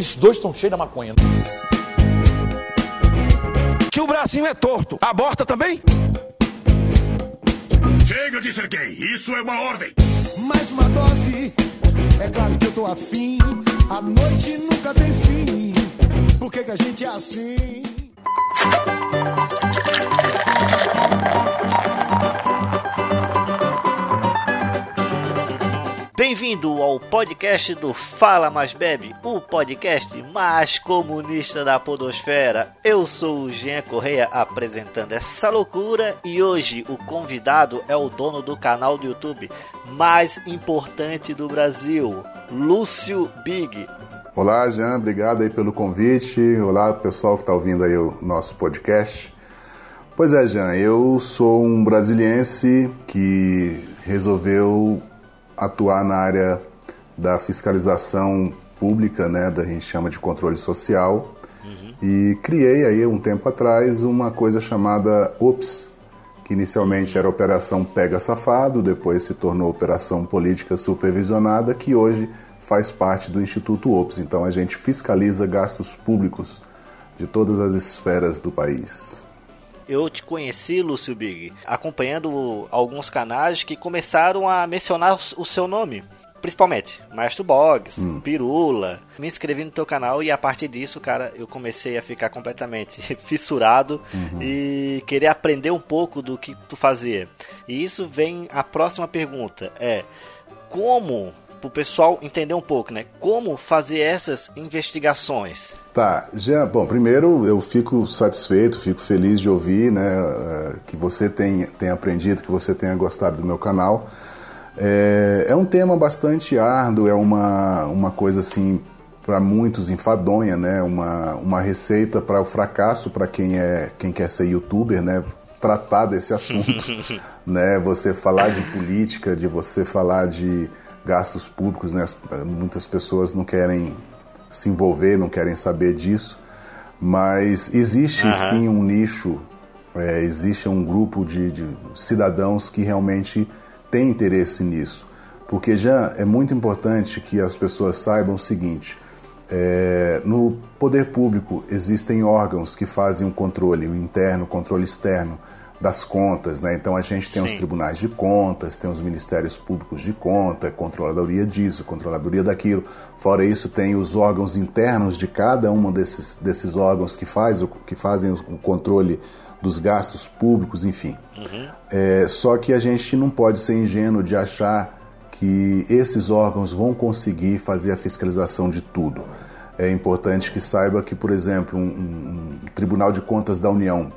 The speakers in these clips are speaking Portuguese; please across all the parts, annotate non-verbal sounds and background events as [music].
Aqueles dois estão cheios da maconha. Que o bracinho é torto. Aborta também? Chega de ser gay, isso é uma ordem. Mais uma dose, é claro que eu tô afim. A noite nunca tem fim. Por que, que a gente é assim? Bem-vindo ao podcast do Fala Mais Bebe, o podcast mais comunista da podosfera. Eu sou o Jean Correia apresentando essa loucura e hoje o convidado é o dono do canal do YouTube mais importante do Brasil, Lúcio Big. Olá, Jean, obrigado aí pelo convite. Olá, pessoal que está ouvindo aí o nosso podcast. Pois é, Jean, eu sou um brasiliense que resolveu atuar na área da fiscalização pública, né, da gente chama de controle social, uhum. e criei aí um tempo atrás uma coisa chamada OPS, que inicialmente era Operação Pega Safado, depois se tornou Operação Política Supervisionada, que hoje faz parte do Instituto OPS. Então a gente fiscaliza gastos públicos de todas as esferas do país eu te conheci, Lúcio Big, acompanhando alguns canais que começaram a mencionar o seu nome. Principalmente, Maestro Boggs, hum. Pirula. Me inscrevi no teu canal e a partir disso, cara, eu comecei a ficar completamente [laughs] fissurado uhum. e querer aprender um pouco do que tu fazia. E isso vem a próxima pergunta: é como para o pessoal entender um pouco, né? Como fazer essas investigações? Tá, Jean, bom, primeiro eu fico satisfeito, fico feliz de ouvir, né, eh, que você tem, tem aprendido, que você tenha gostado do meu canal. É, é um tema bastante árduo, é uma, uma coisa assim para muitos enfadonha, né? Uma, uma receita para o fracasso para quem é quem quer ser youtuber, né? Tratar desse assunto, [laughs] né? Você falar de política, de você falar de gastos públicos, né? Muitas pessoas não querem se envolver, não querem saber disso, mas existe uhum. sim um nicho, é, existe um grupo de, de cidadãos que realmente tem interesse nisso. Porque já é muito importante que as pessoas saibam o seguinte: é, no poder público existem órgãos que fazem o controle, o interno, o controle externo das contas, né? Então a gente tem Sim. os tribunais de contas, tem os ministérios públicos de conta, controladoria disso, controladoria daquilo. Fora isso, tem os órgãos internos de cada um desses, desses órgãos que, faz que fazem o controle dos gastos públicos, enfim. Uhum. É, só que a gente não pode ser ingênuo de achar que esses órgãos vão conseguir fazer a fiscalização de tudo. É importante que saiba que, por exemplo, um, um Tribunal de Contas da União,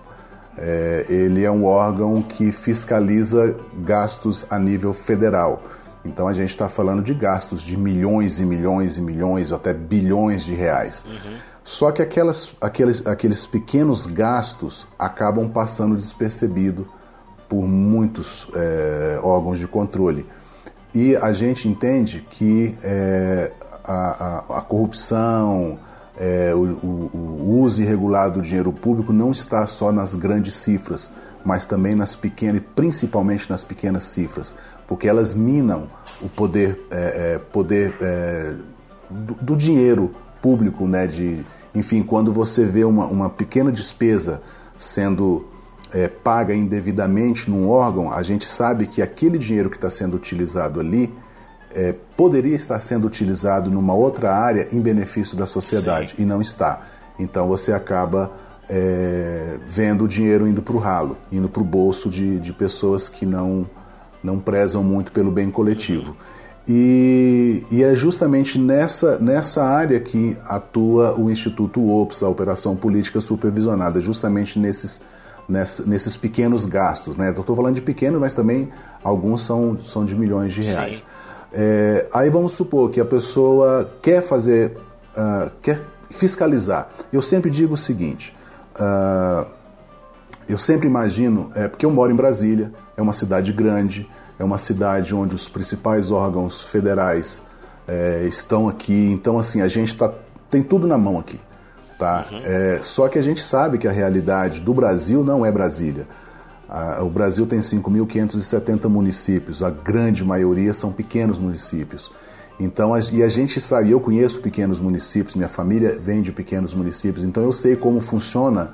é, ele é um órgão que fiscaliza gastos a nível federal. Então a gente está falando de gastos de milhões e milhões e milhões, ou até bilhões de reais. Uhum. Só que aquelas, aqueles, aqueles pequenos gastos acabam passando despercebido por muitos é, órgãos de controle. E a gente entende que é, a, a, a corrupção, é, o, o, uso irregular do dinheiro público não está só nas grandes cifras, mas também nas pequenas, principalmente nas pequenas cifras, porque elas minam o poder, é, é, poder é, do, do, dinheiro público, né? De, enfim, quando você vê uma, uma pequena despesa sendo é, paga indevidamente num órgão, a gente sabe que aquele dinheiro que está sendo utilizado ali é, poderia estar sendo utilizado numa outra área em benefício da sociedade Sim. e não está. Então você acaba é, vendo o dinheiro indo para o ralo, indo para o bolso de, de pessoas que não, não prezam muito pelo bem coletivo. E, e, é justamente nessa, nessa área que atua o Instituto OPS, a Operação Política Supervisionada, justamente nesses, nessa, nesses pequenos gastos. Né? Estou falando de pequenos, mas também alguns são, são de milhões de reais. Sim. É, aí vamos supor que a pessoa quer fazer, uh, quer fiscalizar. Eu sempre digo o seguinte: uh, eu sempre imagino, é, porque eu moro em Brasília, é uma cidade grande, é uma cidade onde os principais órgãos federais é, estão aqui, então assim a gente tá, tem tudo na mão aqui, tá? Uhum. É, só que a gente sabe que a realidade do Brasil não é Brasília o Brasil tem 5.570 municípios, a grande maioria são pequenos municípios. Então, e a gente sabe, eu conheço pequenos municípios, minha família vem de pequenos municípios, então eu sei como funciona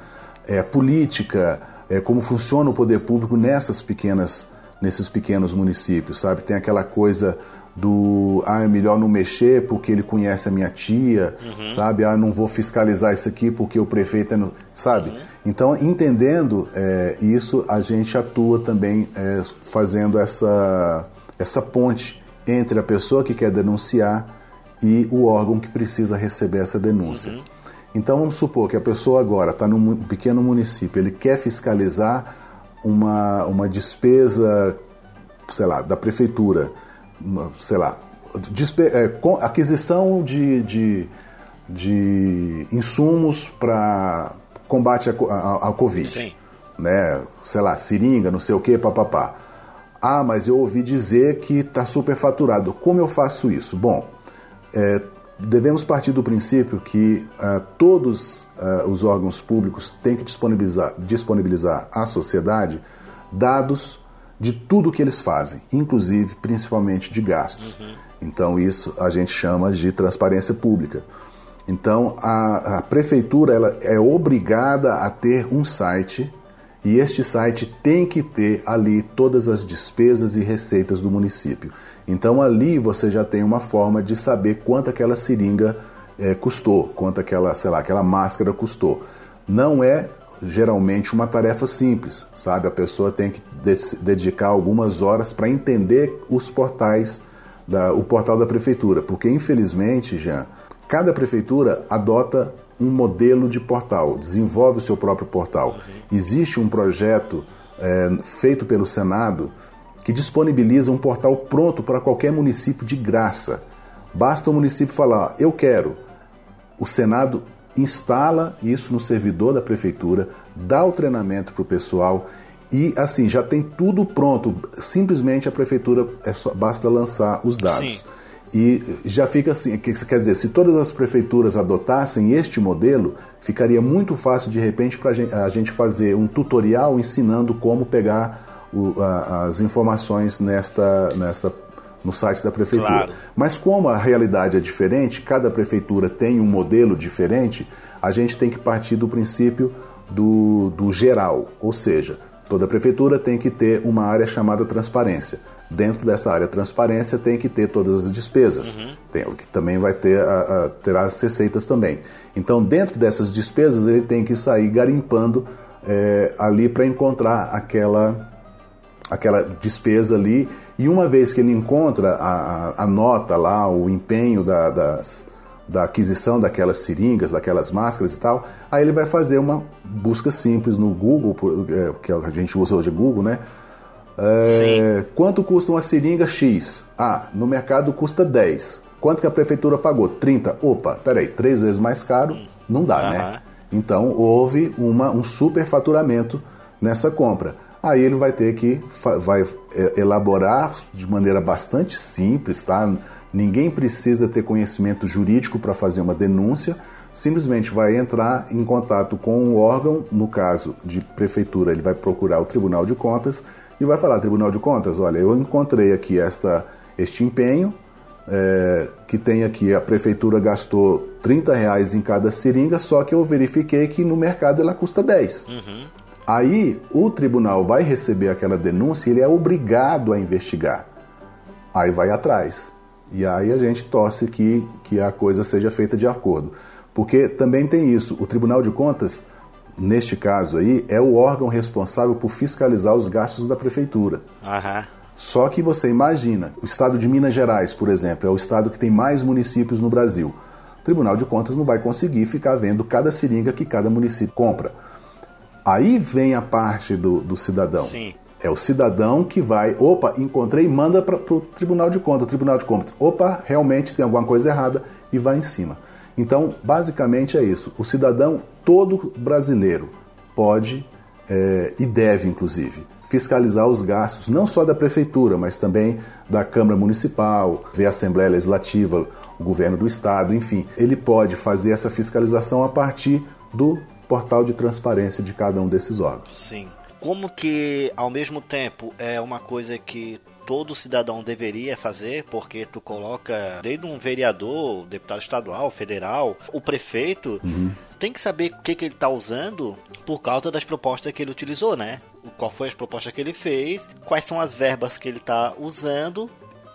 é, política, é, como funciona o poder público nessas pequenas, nesses pequenos municípios, sabe? Tem aquela coisa do ah, é melhor não mexer porque ele conhece a minha tia, uhum. sabe? Ah, não vou fiscalizar isso aqui porque o prefeito é. No... Sabe? Uhum. Então, entendendo é, isso, a gente atua também é, fazendo essa, essa ponte entre a pessoa que quer denunciar e o órgão que precisa receber essa denúncia. Uhum. Então vamos supor que a pessoa agora está num pequeno município, ele quer fiscalizar uma, uma despesa, sei lá, da prefeitura, sei lá, é, aquisição de, de, de insumos para combate à Covid. Sim. Né? Sei lá, seringa, não sei o que, papapá. Ah, mas eu ouvi dizer que está superfaturado. Como eu faço isso? Bom, é, devemos partir do princípio que uh, todos uh, os órgãos públicos têm que disponibilizar, disponibilizar à sociedade dados de tudo que eles fazem, inclusive, principalmente, de gastos. Uhum. Então, isso a gente chama de transparência pública. Então, a, a prefeitura ela é obrigada a ter um site e este site tem que ter ali todas as despesas e receitas do município. Então ali você já tem uma forma de saber quanto aquela seringa é, custou, quanto aquela, sei lá, aquela máscara custou. Não é geralmente uma tarefa simples, sabe? A pessoa tem que de dedicar algumas horas para entender os portais, da, o portal da prefeitura, porque infelizmente, já cada prefeitura adota um modelo de portal, desenvolve o seu próprio portal. Existe um projeto é, feito pelo Senado que disponibiliza um portal pronto para qualquer município de graça. Basta o município falar, eu quero. O Senado instala isso no servidor da prefeitura, dá o treinamento para o pessoal e assim já tem tudo pronto. Simplesmente a prefeitura é só, basta lançar os dados. Sim. E já fica assim, quer dizer, se todas as prefeituras adotassem este modelo, ficaria muito fácil de repente para a gente fazer um tutorial ensinando como pegar o, a, as informações nesta, nesta, no site da prefeitura. Claro. Mas como a realidade é diferente, cada prefeitura tem um modelo diferente, a gente tem que partir do princípio do, do geral, ou seja, toda prefeitura tem que ter uma área chamada transparência dentro dessa área transparência tem que ter todas as despesas, uhum. tem, que também vai ter a, a, terá as receitas também. Então, dentro dessas despesas, ele tem que sair garimpando é, ali para encontrar aquela, aquela despesa ali. E uma vez que ele encontra a, a nota lá, o empenho da, das, da aquisição daquelas seringas, daquelas máscaras e tal, aí ele vai fazer uma busca simples no Google, é, que a gente usa hoje Google, né? É, quanto custa uma seringa X? Ah, no mercado custa 10. Quanto que a prefeitura pagou? 30. Opa, peraí, três vezes mais caro? Não dá, uhum. né? Então houve uma, um superfaturamento nessa compra. Aí ele vai ter que vai é, elaborar de maneira bastante simples, tá? Ninguém precisa ter conhecimento jurídico para fazer uma denúncia, simplesmente vai entrar em contato com o órgão, no caso de prefeitura, ele vai procurar o Tribunal de Contas e vai falar, Tribunal de Contas, olha, eu encontrei aqui esta, este empenho, é, que tem aqui, a prefeitura gastou 30 reais em cada seringa, só que eu verifiquei que no mercado ela custa 10. Uhum. Aí o tribunal vai receber aquela denúncia e ele é obrigado a investigar. Aí vai atrás. E aí a gente torce que, que a coisa seja feita de acordo. Porque também tem isso, o Tribunal de Contas neste caso aí, é o órgão responsável por fiscalizar os gastos da prefeitura. Uhum. Só que você imagina, o estado de Minas Gerais, por exemplo, é o estado que tem mais municípios no Brasil. O Tribunal de Contas não vai conseguir ficar vendo cada seringa que cada município compra. Aí vem a parte do, do cidadão. Sim. É o cidadão que vai, opa, encontrei, manda para o Tribunal de Contas. O Tribunal de Contas, opa, realmente tem alguma coisa errada e vai em cima. Então, basicamente é isso. O cidadão todo brasileiro pode é, e deve, inclusive, fiscalizar os gastos não só da prefeitura, mas também da Câmara Municipal, ver a Assembleia Legislativa, o governo do Estado, enfim. Ele pode fazer essa fiscalização a partir do portal de transparência de cada um desses órgãos. Sim. como que ao mesmo tempo é uma coisa que todo cidadão deveria fazer, porque tu coloca desde um vereador, deputado estadual, federal, o prefeito, Uhum. tem que saber o que, que ele está usando por causa das propostas que ele utilizou, né? Qual foi as propostas que ele fez, quais são as verbas que ele está usando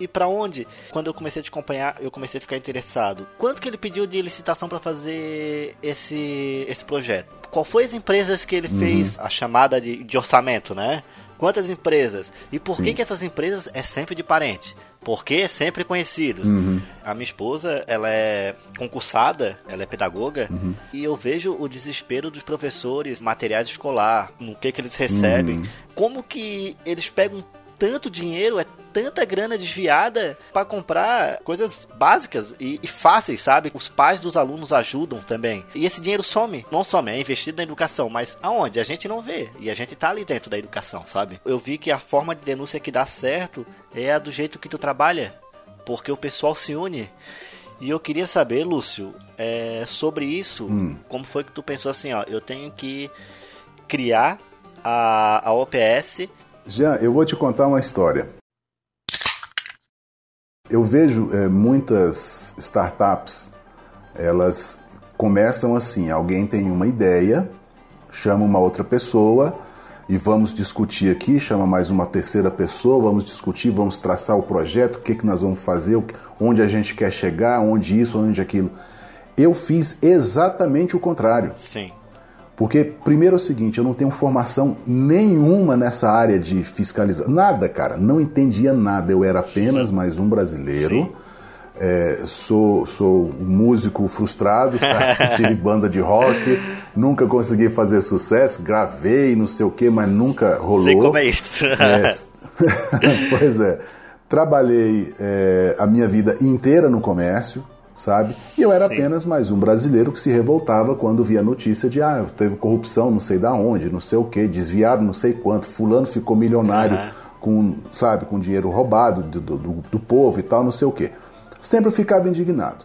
e para onde. Quando eu comecei a te acompanhar, eu comecei a ficar interessado. Quanto que ele pediu de licitação para fazer esse, esse projeto? Qual foi as empresas que ele fez a chamada de, de orçamento, né? Quantas empresas? E por que Sim. que essas empresas é sempre de parente? Porque é sempre conhecidos. A minha esposa, ela é concursada, ela é pedagoga, e eu vejo o desespero dos professores, materiais escolar, no que que eles recebem. Como que eles pegam tanto dinheiro, é tanta grana desviada para comprar coisas básicas e, e fáceis, sabe? Os pais dos alunos ajudam também. E esse dinheiro some. Não some, é investido na educação, mas aonde? A gente não vê. E a gente tá ali dentro da educação, sabe? Eu vi que a forma de denúncia que dá certo é a do jeito que tu trabalha. Porque o pessoal se une. E eu queria saber, Lúcio, é, sobre isso, como foi que tu pensou assim, ó, eu tenho que criar a, a OPS Jean, eu vou te contar uma história. Eu vejo é, muitas startups, elas começam assim: alguém tem uma ideia, chama uma outra pessoa e vamos discutir aqui, chama mais uma terceira pessoa, vamos discutir, vamos traçar o projeto, o que, que nós vamos fazer, onde a gente quer chegar, onde isso, onde aquilo. Eu fiz exatamente o contrário. Sim. Porque, primeiro é o seguinte, eu não tenho formação nenhuma nessa área de fiscalização. Nada, cara. Não entendia nada. Eu era apenas mais um brasileiro. É, sou, sou um músico frustrado, sabe? [laughs] tive banda de rock, nunca consegui fazer sucesso, gravei, não sei o que, mas nunca rolou. Sei como é isso. É, [laughs] pois é. Trabalhei é, a minha vida inteira no comércio, sabe? E eu era Sim. apenas mais um brasileiro que se revoltava quando via a notícia de ah, teve corrupção, não sei da onde, não sei o que, desviado não sei quanto, fulano ficou milionário Aham. com, sabe, com dinheiro roubado do, do, do povo e tal, não sei o que. Sempre eu ficava indignado.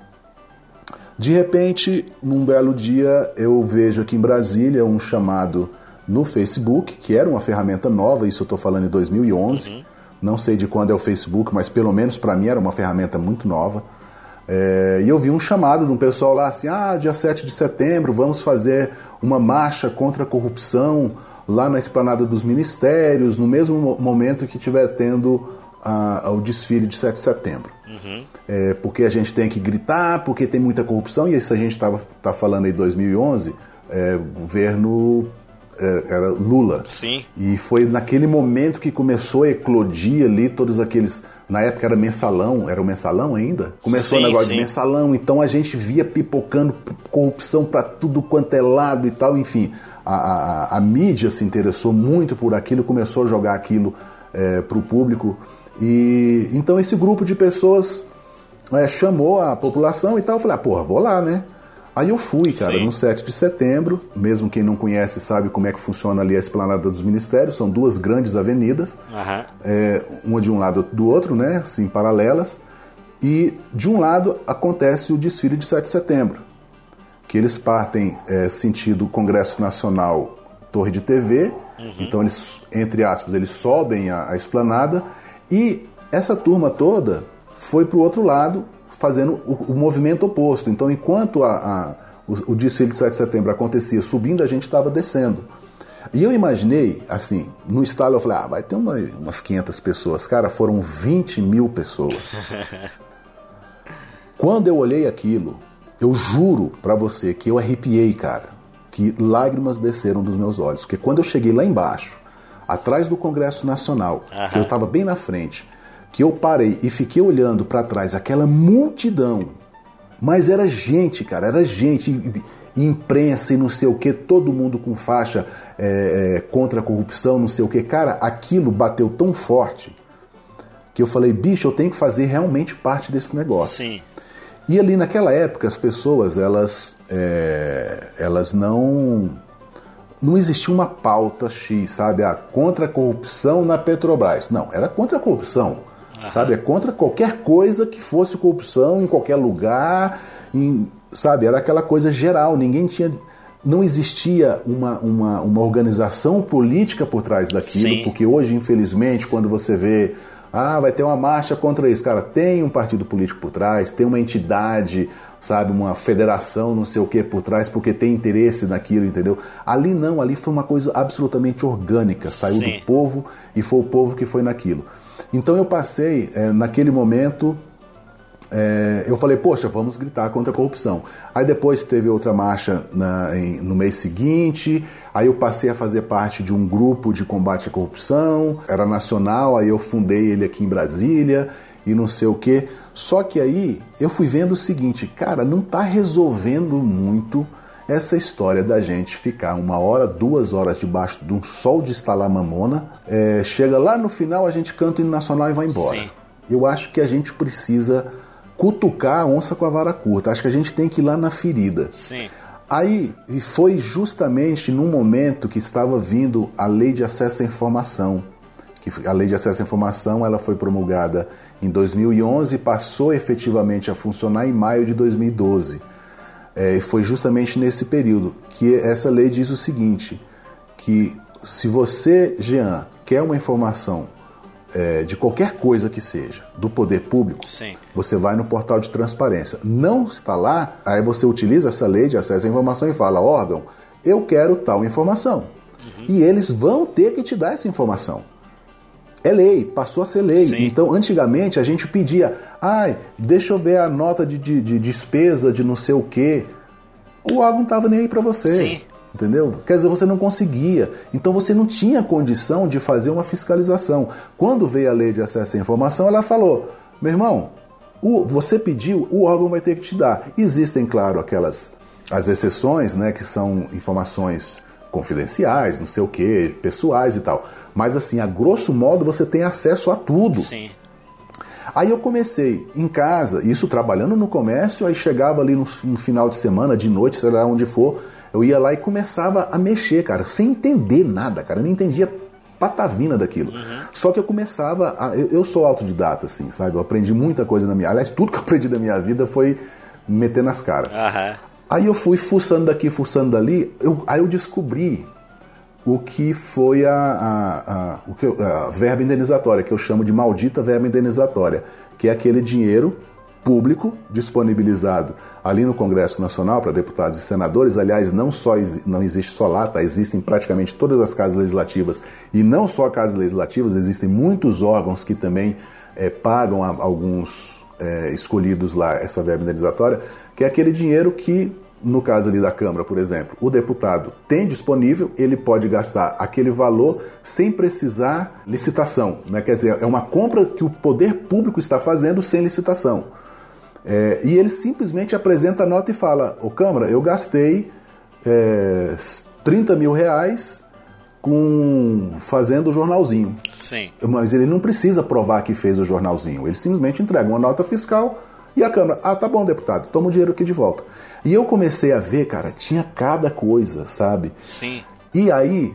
De repente, num belo dia, eu vejo aqui em Brasília um chamado no Facebook, que era uma ferramenta nova, isso eu estou falando em 2011. Não sei de quando é o Facebook, mas pelo menos para mim era uma ferramenta muito nova. É, e eu vi um chamado de um pessoal lá assim: ah, dia 7 de setembro vamos fazer uma marcha contra a corrupção lá na esplanada dos ministérios, no mesmo mo- momento que estiver tendo a- o desfile de 7 de setembro. É, porque a gente tem que gritar, porque tem muita corrupção, e isso a gente estava tá falando aí em 2011, é, governo é, era Lula. Sim. E foi naquele momento que começou a eclodir ali todos aqueles. Na época era mensalão, era o mensalão ainda? Começou Sim, o negócio sim. de mensalão, então a gente via pipocando corrupção para tudo quanto é lado e tal, enfim. A, a- a mídia se interessou muito por aquilo, começou a jogar aquilo para o público. E então esse grupo de pessoas é, chamou a população e tal. Eu falei, ah, porra, vou lá, né? Aí eu fui, cara, Sim. no 7 de setembro. Mesmo quem não conhece sabe como é que funciona ali a esplanada dos ministérios. São duas grandes avenidas, Aham. é, uma de um lado do outro, né? Assim, paralelas. E de um lado acontece o desfile de 7 de setembro, que eles partem é, sentido Congresso Nacional Torre de TV. Então eles, entre aspas, eles sobem a, a esplanada e essa turma toda foi para o outro lado fazendo o, o movimento oposto. Então enquanto a- a- o, o desfile de 7 de setembro acontecia subindo, a gente estava descendo. E eu imaginei, assim, no estalo eu falei, ah, vai ter uma- umas 500 pessoas. Cara, foram 20 mil pessoas. [laughs] Quando eu olhei aquilo, eu juro pra você que eu arrepiei, cara. Que lágrimas desceram dos meus olhos. Porque quando eu cheguei lá embaixo, atrás do Congresso Nacional, que eu estava bem na frente, que eu parei e fiquei olhando pra trás aquela multidão. Mas era gente, cara, era gente, e- imprensa e não sei o que, todo mundo com faixa é, é, contra a corrupção, não sei o que. Cara, aquilo bateu tão forte que eu falei, bicho, eu tenho que fazer realmente parte desse negócio. Sim. E ali naquela época as pessoas elas é, elas não não existia uma pauta X, sabe? Ah, contra a corrupção na Petrobras. Não, era contra a corrupção. Sabe? É contra qualquer coisa que fosse corrupção em qualquer lugar, em- sabe? Era aquela coisa geral, ninguém tinha não existia uma, uma, uma organização política por trás daquilo, Sim. porque hoje, infelizmente, quando você vê ah, vai ter uma marcha contra isso. Cara, tem um partido político por trás, tem uma entidade, sabe, uma federação, não sei o que por trás, porque tem interesse naquilo, entendeu? Ali não, ali foi uma coisa absolutamente orgânica, saiu Sim. do povo e foi o povo que foi naquilo. Então eu passei, eh, naquele momento, é, eu falei, poxa, vamos gritar contra a corrupção. Aí depois teve outra marcha na- em- no mês seguinte, aí eu passei a fazer parte de um grupo de combate à corrupção, era nacional, aí eu fundei ele aqui em Brasília e não sei o quê. Só que aí eu fui vendo o seguinte, cara, não tá resolvendo muito essa história da gente ficar uma hora, duas horas debaixo de um sol de estalar mamona, é, chega lá no final, a gente canta o hino nacional e vai embora. Sim. Eu acho que a gente precisa cutucar a onça com a vara curta. Acho que a gente tem que ir lá na ferida. Sim. Aí foi justamente num momento que estava vindo a lei de acesso à informação. Que a lei de acesso à informação ela foi promulgada em 2011 e passou efetivamente a funcionar em maio de 2012. É, e foi justamente nesse período que essa lei diz o seguinte: que se você, Jean, quer uma informação é, de qualquer coisa que seja do poder público, Sim. você vai no portal de transparência. Não está lá, aí você utiliza essa lei de acesso à informação e fala: órgão, eu quero tal informação. E eles vão ter que te dar essa informação. É lei, passou a ser lei. Sim. Então, antigamente a gente pedia, ai, deixa eu ver a nota de, de- de despesa de não sei o quê. O órgão não estava nem aí para você. Sim. Entendeu? Quer dizer, você não conseguia. Então você não tinha condição de fazer uma fiscalização. Quando veio a lei de acesso à informação, ela falou: meu irmão, o- você pediu, o órgão vai ter que te dar. Existem, claro, aquelas as exceções, né, que são informações confidenciais, não sei o que, pessoais e tal. Mas assim, a grosso modo, você tem acesso a tudo. Sim. Aí eu comecei em casa, isso trabalhando no comércio, aí chegava ali no, no final de semana, de noite, sei lá onde for, eu ia lá e começava a mexer, cara, sem entender nada, cara, eu não entendia patavina daquilo. Só que eu começava, a, eu, eu sou autodidata, assim, sabe? Eu aprendi muita coisa na minha, aliás, tudo que eu aprendi da minha vida foi meter nas caras. Aham. Aí eu fui fuçando daqui, fuçando dali, eu- aí eu descobri o que foi a, a, a- o que a verba indenizatória, que eu chamo de maldita verba indenizatória, que é aquele dinheiro público disponibilizado ali no Congresso Nacional para deputados e senadores. Aliás, não só não existe só lá, tá? existem praticamente todas as casas legislativas e não só casas legislativas, existem muitos órgãos que também eh, pagam a- alguns eh, escolhidos lá essa verba indenizatória, que é aquele dinheiro que no caso ali da Câmara, por exemplo, o deputado tem disponível, ele pode gastar aquele valor sem precisar licitação. Né? Quer dizer, é uma compra que o poder público está fazendo sem licitação. É, e ele simplesmente apresenta a nota e fala: Ô Câmara, eu gastei é, 30 mil reais com fazendo o jornalzinho. Sim. Mas ele não precisa provar que fez o jornalzinho. Ele simplesmente entrega uma nota fiscal e a Câmara, ah, tá bom, deputado, toma o dinheiro aqui de volta. E eu comecei a ver, cara, tinha cada coisa, sabe? Sim. E aí,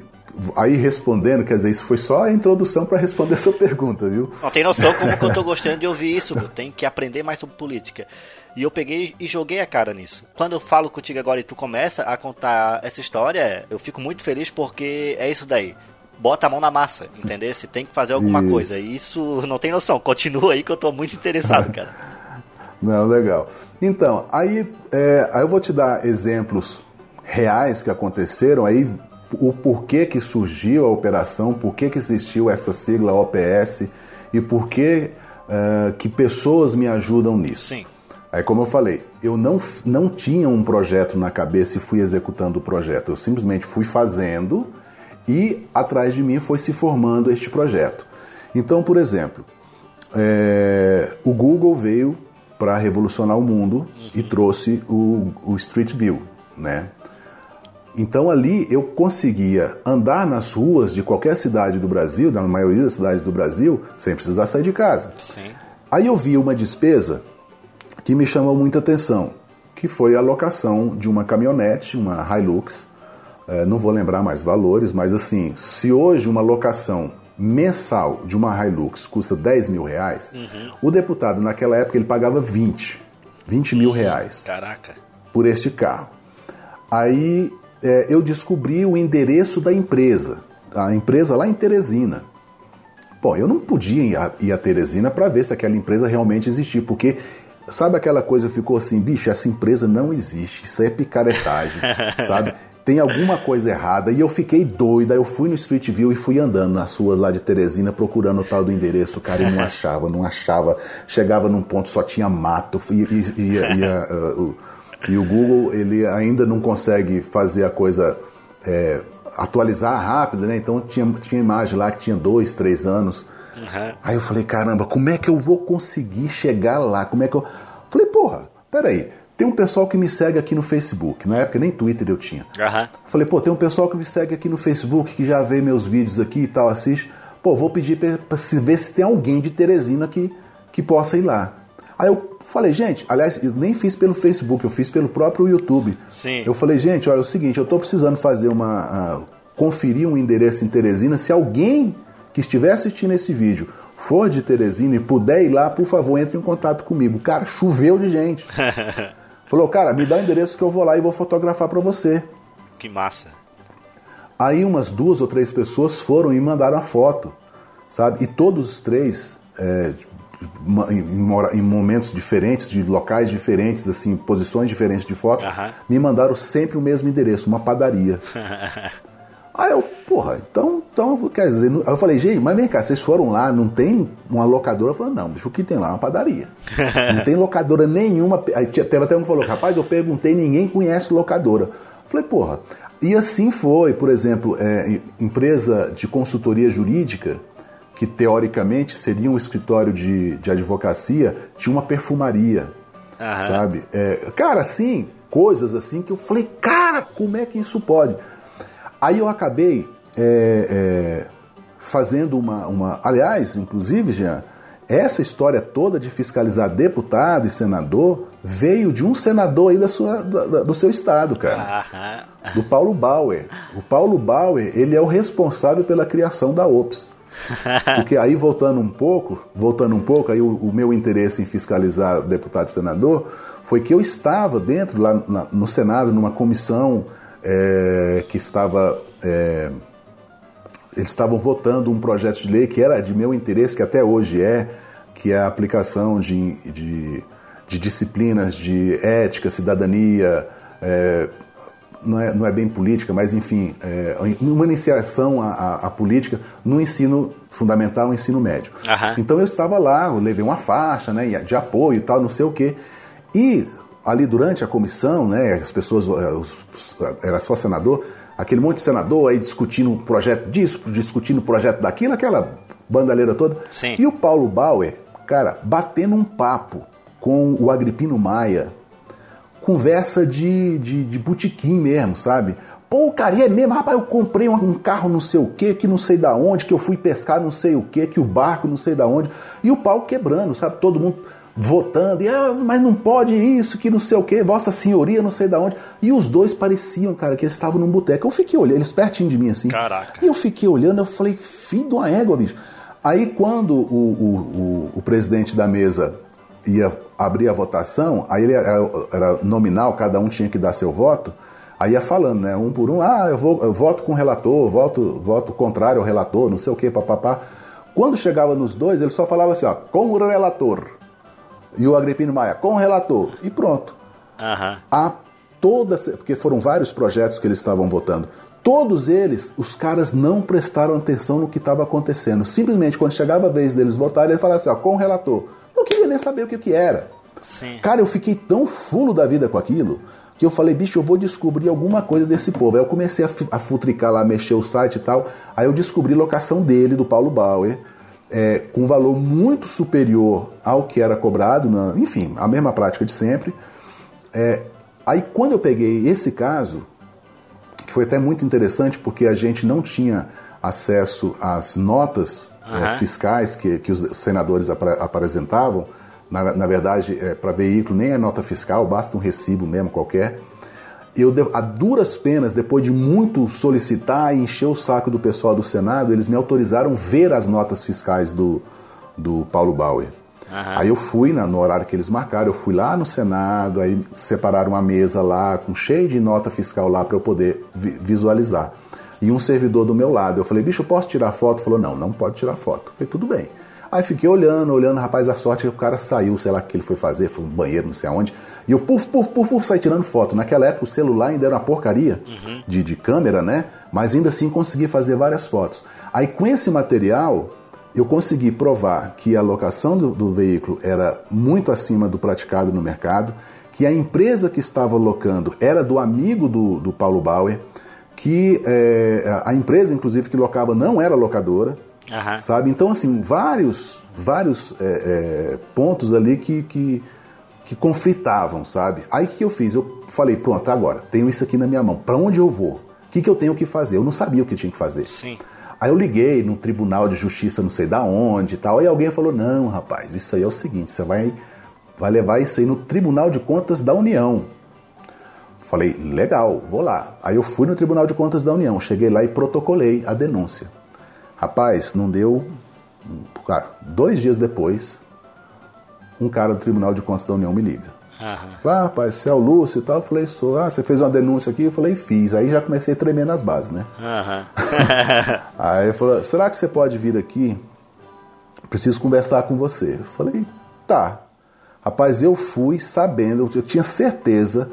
aí respondendo, quer dizer, isso foi só a introdução para responder [laughs] essa pergunta, viu? Não tem noção como que eu tô gostando de ouvir isso, meu. Tem que aprender mais sobre política. E eu peguei e joguei a cara nisso. Quando eu falo contigo agora e tu começa a contar essa história, eu fico muito feliz porque é isso daí. Bota a mão na massa, entendeu? Você tem que fazer alguma Isso. coisa. E isso não tem noção. Continua aí que eu tô muito interessado, cara. Não, legal. Então, aí, é, aí eu vou te dar exemplos reais que aconteceram, aí o porquê que surgiu a operação, por que existiu essa sigla OPS e por que é, que pessoas me ajudam nisso. Sim. Aí, como eu falei, eu não, não tinha um projeto na cabeça e fui executando o projeto. Eu simplesmente fui fazendo e atrás de mim foi se formando este projeto. Então, por exemplo, é, o Google veio para revolucionar o mundo e trouxe o, o Street View, né? Então ali eu conseguia andar nas ruas de qualquer cidade do Brasil, da maioria das cidades do Brasil, sem precisar sair de casa. Sim. Aí eu vi uma despesa que me chamou muita atenção, que foi a locação de uma caminhonete, uma Hilux. É, não vou lembrar mais valores, mas assim, se hoje uma locação mensal de uma Hilux custa 10 mil reais, o deputado naquela época ele pagava 20, 20 mil reais Caraca. por este carro. Aí é, eu descobri o endereço da empresa, a empresa lá em Teresina. Bom, eu não podia ir a, ir a Teresina para ver se aquela empresa realmente existia, porque sabe aquela coisa ficou assim, bicho, essa empresa não existe, isso é picaretagem, [laughs] sabe? Tem alguma coisa errada e eu fiquei doida. Eu fui no Street View e fui andando nas ruas lá de Teresina procurando o tal do endereço, cara, e não [laughs] achava, não achava. Chegava num ponto só tinha mato e, e, e, e a, uh, o, e o Google ele ainda não consegue fazer a coisa é, atualizar rápido, né? Então tinha, tinha imagem lá que tinha dois, três anos. Uhum. Aí eu falei, caramba, como é que eu vou conseguir chegar lá? Como é que eu. Falei, porra, peraí. Tem um pessoal que me segue aqui no Facebook. Na época nem Twitter eu tinha. Uhum. Falei, pô, tem um pessoal que me segue aqui no Facebook, que já vê meus vídeos aqui e tal, assiste. Pô, vou pedir para se ver se tem alguém de Teresina que, que possa ir lá. Aí eu falei, gente, aliás, eu nem fiz pelo Facebook, eu fiz pelo próprio YouTube. Sim. Eu falei, gente, olha, é o seguinte, eu estou precisando fazer uma. Uh, conferir um endereço em Teresina. Se alguém que estiver assistindo esse vídeo for de Teresina e puder ir lá, por favor, entre em contato comigo. Cara, choveu de gente. [laughs] Falou, cara, me dá o endereço que eu vou lá e vou fotografar para você. Que massa. Aí umas duas ou três pessoas foram e mandaram a foto, sabe? E todos os três, é, em, em, momentos diferentes, de locais diferentes, assim, posições diferentes de foto, me mandaram sempre o mesmo endereço, uma padaria. [laughs] Aí eu, porra, então, então, quer dizer, aí eu falei, gente, mas vem cá, vocês foram lá, não tem uma locadora? Eu falei, não, bicho, o que tem lá é uma padaria. [laughs] não tem locadora nenhuma. Aí teve até um que falou, rapaz, eu perguntei, ninguém conhece locadora. Eu falei, porra. E assim foi, por exemplo, é, empresa de consultoria jurídica, que teoricamente seria um escritório de, de advocacia, tinha uma perfumaria, Aham. sabe? É, cara, assim, coisas assim que eu falei, cara, como é que isso pode? Aí eu acabei é, é, fazendo uma, uma. Aliás, inclusive, Jean, essa história toda de fiscalizar deputado e senador veio de um senador aí da sua, da, do seu estado, cara. Do Paulo Bauer. O Paulo Bauer, ele é o responsável pela criação da OPS. [laughs] Porque aí voltando um pouco, voltando um pouco, aí o, o, meu interesse em fiscalizar deputado e senador foi que eu estava dentro lá na, no Senado numa comissão é, que estava. É, eles estavam votando um projeto de lei que era de meu interesse, que até hoje é, que é a aplicação de, de, de disciplinas de ética, cidadania, é, não, é, não é bem política, mas enfim, é, uma iniciação à, à, política no ensino fundamental e ensino médio. Uhum. Então eu estava lá, eu levei uma faixa né, de apoio e tal, não sei o quê. E ali durante a comissão, né, as pessoas, eh, os, era só senador, aquele monte de senador aí discutindo o projeto disso, discutindo o projeto daquilo, aquela bandaleira toda. Sim. E o Paulo Bauer, cara, batendo um papo com o Agripino Maia, conversa de, de, de botequim mesmo, sabe? Pô, cara, e é mesmo, rapaz, eu comprei um, um, carro não sei o que, que não sei da onde, que eu fui pescar não sei o que, que o barco não sei da onde, e o pau quebrando, sabe? Todo mundo votando, e, ah, mas não pode isso, que não sei o que, Vossa Senhoria, não sei da onde. E os dois pareciam, cara, que eles estavam num boteco. Eu fiquei olhando, eles pertinho de mim assim. Caraca. E eu fiquei olhando, eu falei, filho de uma égua, bicho. Aí quando o, o, o, o presidente da mesa ia abrir a votação, aí ele era, era, nominal, cada um tinha que dar seu voto. Aí ia falando, né, um por um, ah, eu, vou, eu voto com o relator, voto, voto contrário ao relator, não sei o que, papapá. Quando chegava nos dois, ele só falava assim, ó, com o relator e o Agripino Maia com o relator e pronto. Uhum. A toda, porque foram vários projetos que eles estavam votando. Todos eles, os caras não prestaram atenção no que estava acontecendo. Simplesmente, quando chegava a vez deles votarem, eles falavam assim, ó, com o relator. Não queria nem saber o que, que era. Sim. Cara, eu fiquei tão fulo da vida com aquilo que eu falei, bicho, eu vou descobrir alguma coisa desse povo. Aí eu comecei a, a futricar lá, mexer o site e tal. Aí eu descobri locação dele, do Paulo Bauer é, com valor muito superior ao que era cobrado, na, enfim, a mesma prática de sempre. É, aí quando eu peguei esse caso, que foi até muito interessante porque a gente não tinha acesso às notas uhum. é, fiscais que, que os senadores ap apresentavam, na, na verdade, é, para veículo nem é nota fiscal, basta um recibo mesmo qualquer eu, a duras penas, depois de muito solicitar e encher o saco do pessoal do Senado, eles me autorizaram ver as notas fiscais do, do Paulo Bauer. Aí eu fui na, no horário que eles marcaram, eu fui lá no Senado, aí separaram uma mesa lá com cheio de nota fiscal lá para eu poder vi visualizar. E um servidor do meu lado, eu falei, bicho, eu posso tirar foto? Falou, não, não pode tirar foto. Eu falei, tudo bem. Aí fiquei olhando, olhando, rapaz, a sorte é que o cara saiu, sei lá o que ele foi fazer, foi um banheiro, não sei aonde. E eu, puf, puf, puf, puf, saí tirando foto. Naquela época o celular ainda era uma porcaria uhum. de, de câmera, né? Mas ainda assim consegui fazer várias fotos. Aí com esse material, eu consegui provar que a locação do, do, veículo era muito acima do praticado no mercado, que a empresa que estava locando era do amigo do, do Paulo Bauer, que é, a empresa, inclusive, que locava não era locadora, uhum. sabe? Então, assim, vários, vários é, é, pontos ali que, que, que conflitavam, sabe? Aí o que eu fiz? Eu falei, pronto, agora, tenho isso aqui na minha mão, para onde eu vou? O que, que eu tenho que fazer? Eu não sabia o que tinha que fazer. Sim. Aí eu liguei no tribunal de justiça, não sei da onde e tal. Aí alguém falou: não, rapaz, isso aí é o seguinte, você vai, vai levar isso aí no Tribunal de Contas da União. Falei, legal, vou lá. Aí eu fui no Tribunal de Contas da União, cheguei lá e protocolei a denúncia. Rapaz, não deu. dois dias depois, um cara do Tribunal de Contas da União me liga. Uhum. Ah, rapaz, você é o Lúcio e tal? Eu falei, sou. Ah, você fez uma denúncia aqui? Eu falei, fiz. Aí já comecei a tremer nas bases, né? Uhum. [laughs] Aí ele falou, será que você pode vir aqui? Preciso conversar com você. Eu falei, tá. Rapaz, eu fui sabendo, eu tinha certeza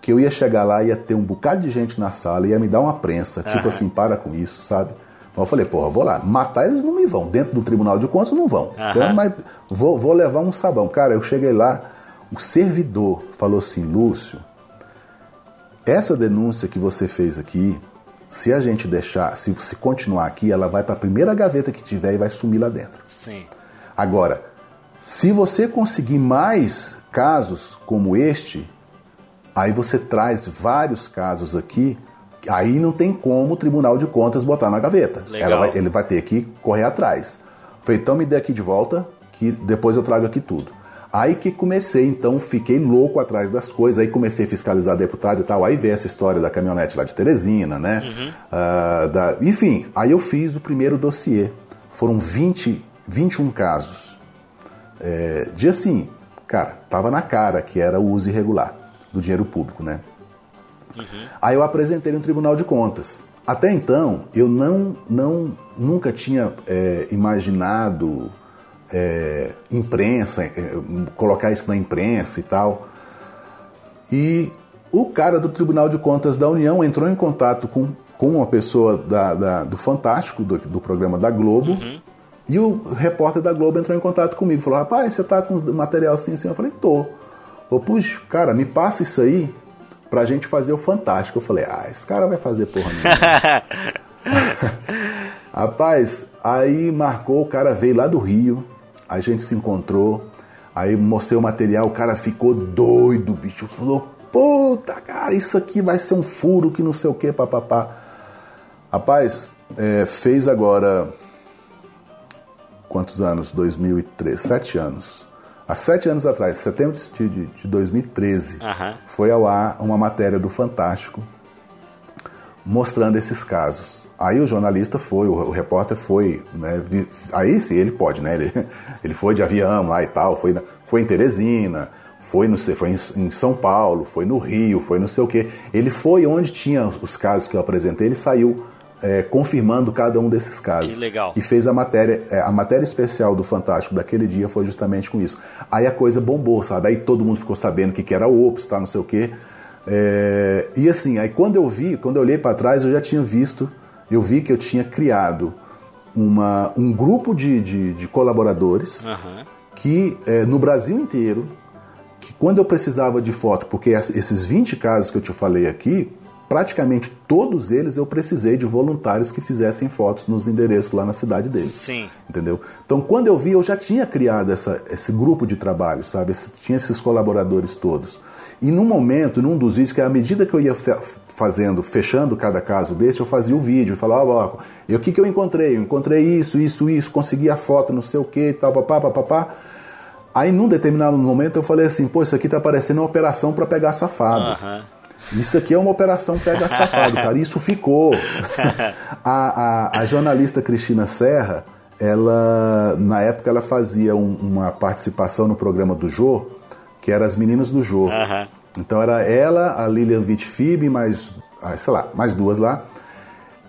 que eu ia chegar lá, ia ter um bocado de gente na sala, ia me dar uma prensa, uhum. tipo assim, para com isso, sabe? Então eu falei, porra, vou lá. Matar eles não me vão. Dentro do Tribunal de Contas não vão. Então, mas vou, vou levar um sabão. Cara, eu cheguei lá, o servidor falou assim: Lúcio, essa denúncia que você fez aqui, se a gente deixar, se, se continuar aqui, ela vai para a primeira gaveta que tiver e vai sumir lá dentro. Sim. Agora, se você conseguir mais casos como este, aí você traz vários casos aqui, aí não tem como o Tribunal de Contas botar na gaveta. Vai, ele vai ter que correr atrás. Falei, então me dê aqui de volta, que depois eu trago aqui tudo. Aí que comecei, então, fiquei louco atrás das coisas, aí comecei a fiscalizar deputado e tal, aí veio essa história da caminhonete lá de Teresina, né? Uhum. Uh, da... Enfim, aí eu fiz o primeiro dossiê. Foram 20, 21 casos. É, de assim, cara, tava na cara que era o uso irregular do dinheiro público, né? Uhum. Aí eu apresentei no Tribunal de Contas. Até então, eu não, não nunca tinha é, imaginado é, imprensa, é, colocar isso na imprensa e tal. E o cara do Tribunal de Contas da União entrou em contato com, com uma pessoa da, da do Fantástico, do, do, programa da Globo, uhum. e o repórter da Globo entrou em contato comigo. Falou: Rapaz, você tá com material assim, assim? Eu falei: Tô. Falei, puxa, cara, me passa isso aí pra gente fazer o Fantástico. Eu falei: Ah, esse cara vai fazer porra nenhuma. [laughs] Rapaz, aí marcou, o cara veio lá do Rio, a gente se encontrou, aí mostrei o material, o cara ficou doido, bicho. Falou, puta, cara, isso aqui vai ser um furo que não sei o que, papapá. Rapaz, é, fez agora. Quantos anos? 2003, sete anos. Há sete anos atrás, setembro de, de 2013, uhum. foi ao ar uma matéria do Fantástico mostrando esses casos. Aí o jornalista foi, o, o repórter foi, né, vi, aí sim, ele pode, né? Ele, [laughs] ele foi de avião lá e tal, foi, foi em Teresina, foi, no, foi em, em, São Paulo, foi no Rio, foi não sei o quê. Ele foi onde tinha os casos que eu apresentei, ele saiu é, confirmando cada um desses casos. Que legal. E fez a matéria, é, a matéria especial do Fantástico daquele dia foi justamente com isso. Aí a coisa bombou, sabe? Aí todo mundo ficou sabendo que, que era Ops, tá, não sei o quê. É, e assim, aí quando eu vi, quando eu olhei para trás, eu já tinha visto eu vi que eu tinha criado uma, um grupo de, de, de colaboradores uhum. que é, no Brasil inteiro, que quando eu precisava de foto, porque esses 20 casos que eu te falei aqui, praticamente todos eles eu precisei de voluntários que fizessem fotos nos endereços lá na cidade deles. Sim. Entendeu? Então, quando eu vi, eu já tinha criado essa, esse grupo de trabalho, sabe? Esse, tinha esses colaboradores todos. E num momento, num dos vídeos, que à medida que eu ia fazendo, fechando cada caso desse, eu fazia o vídeo, falava, ó, o que, que eu encontrei? Eu encontrei isso, isso, isso, consegui a foto, não sei o que, tal, papá, papá. Aí, num determinado momento, eu falei assim, pô, isso aqui tá parecendo uma operação para pegar safado. Uhum. Isso aqui é uma operação pega safado, cara. Isso ficou. a, a, a jornalista Cristina Serra, ela na época ela fazia um, uma participação no programa do Jô, que era as meninas do Jô. Então era ela, a Lilian Vitfib, mais, ah, sei lá, mais duas lá.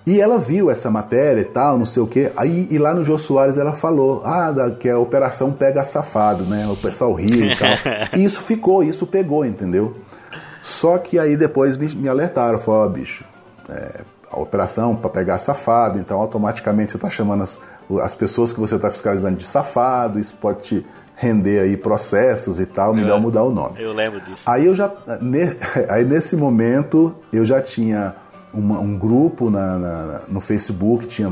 E ela viu essa matéria e tal, não sei o quê. Aí, e lá no Jô Soares ela falou, ah, da, que a operação pega safado, né? O pessoal riu e tal. [laughs] e isso ficou, isso pegou, entendeu? Só que aí depois me, me alertaram, falaram, ó, bicho, é, a operação para pegar safado, então automaticamente você está chamando as, as pessoas que você está fiscalizando de safado, isso pode te render aí processos e tal, melhor mudar o nome. Eu lembro disso. Aí eu já, ne- [laughs] aí nesse momento eu já tinha uma- um grupo na, na- no Facebook, tinha,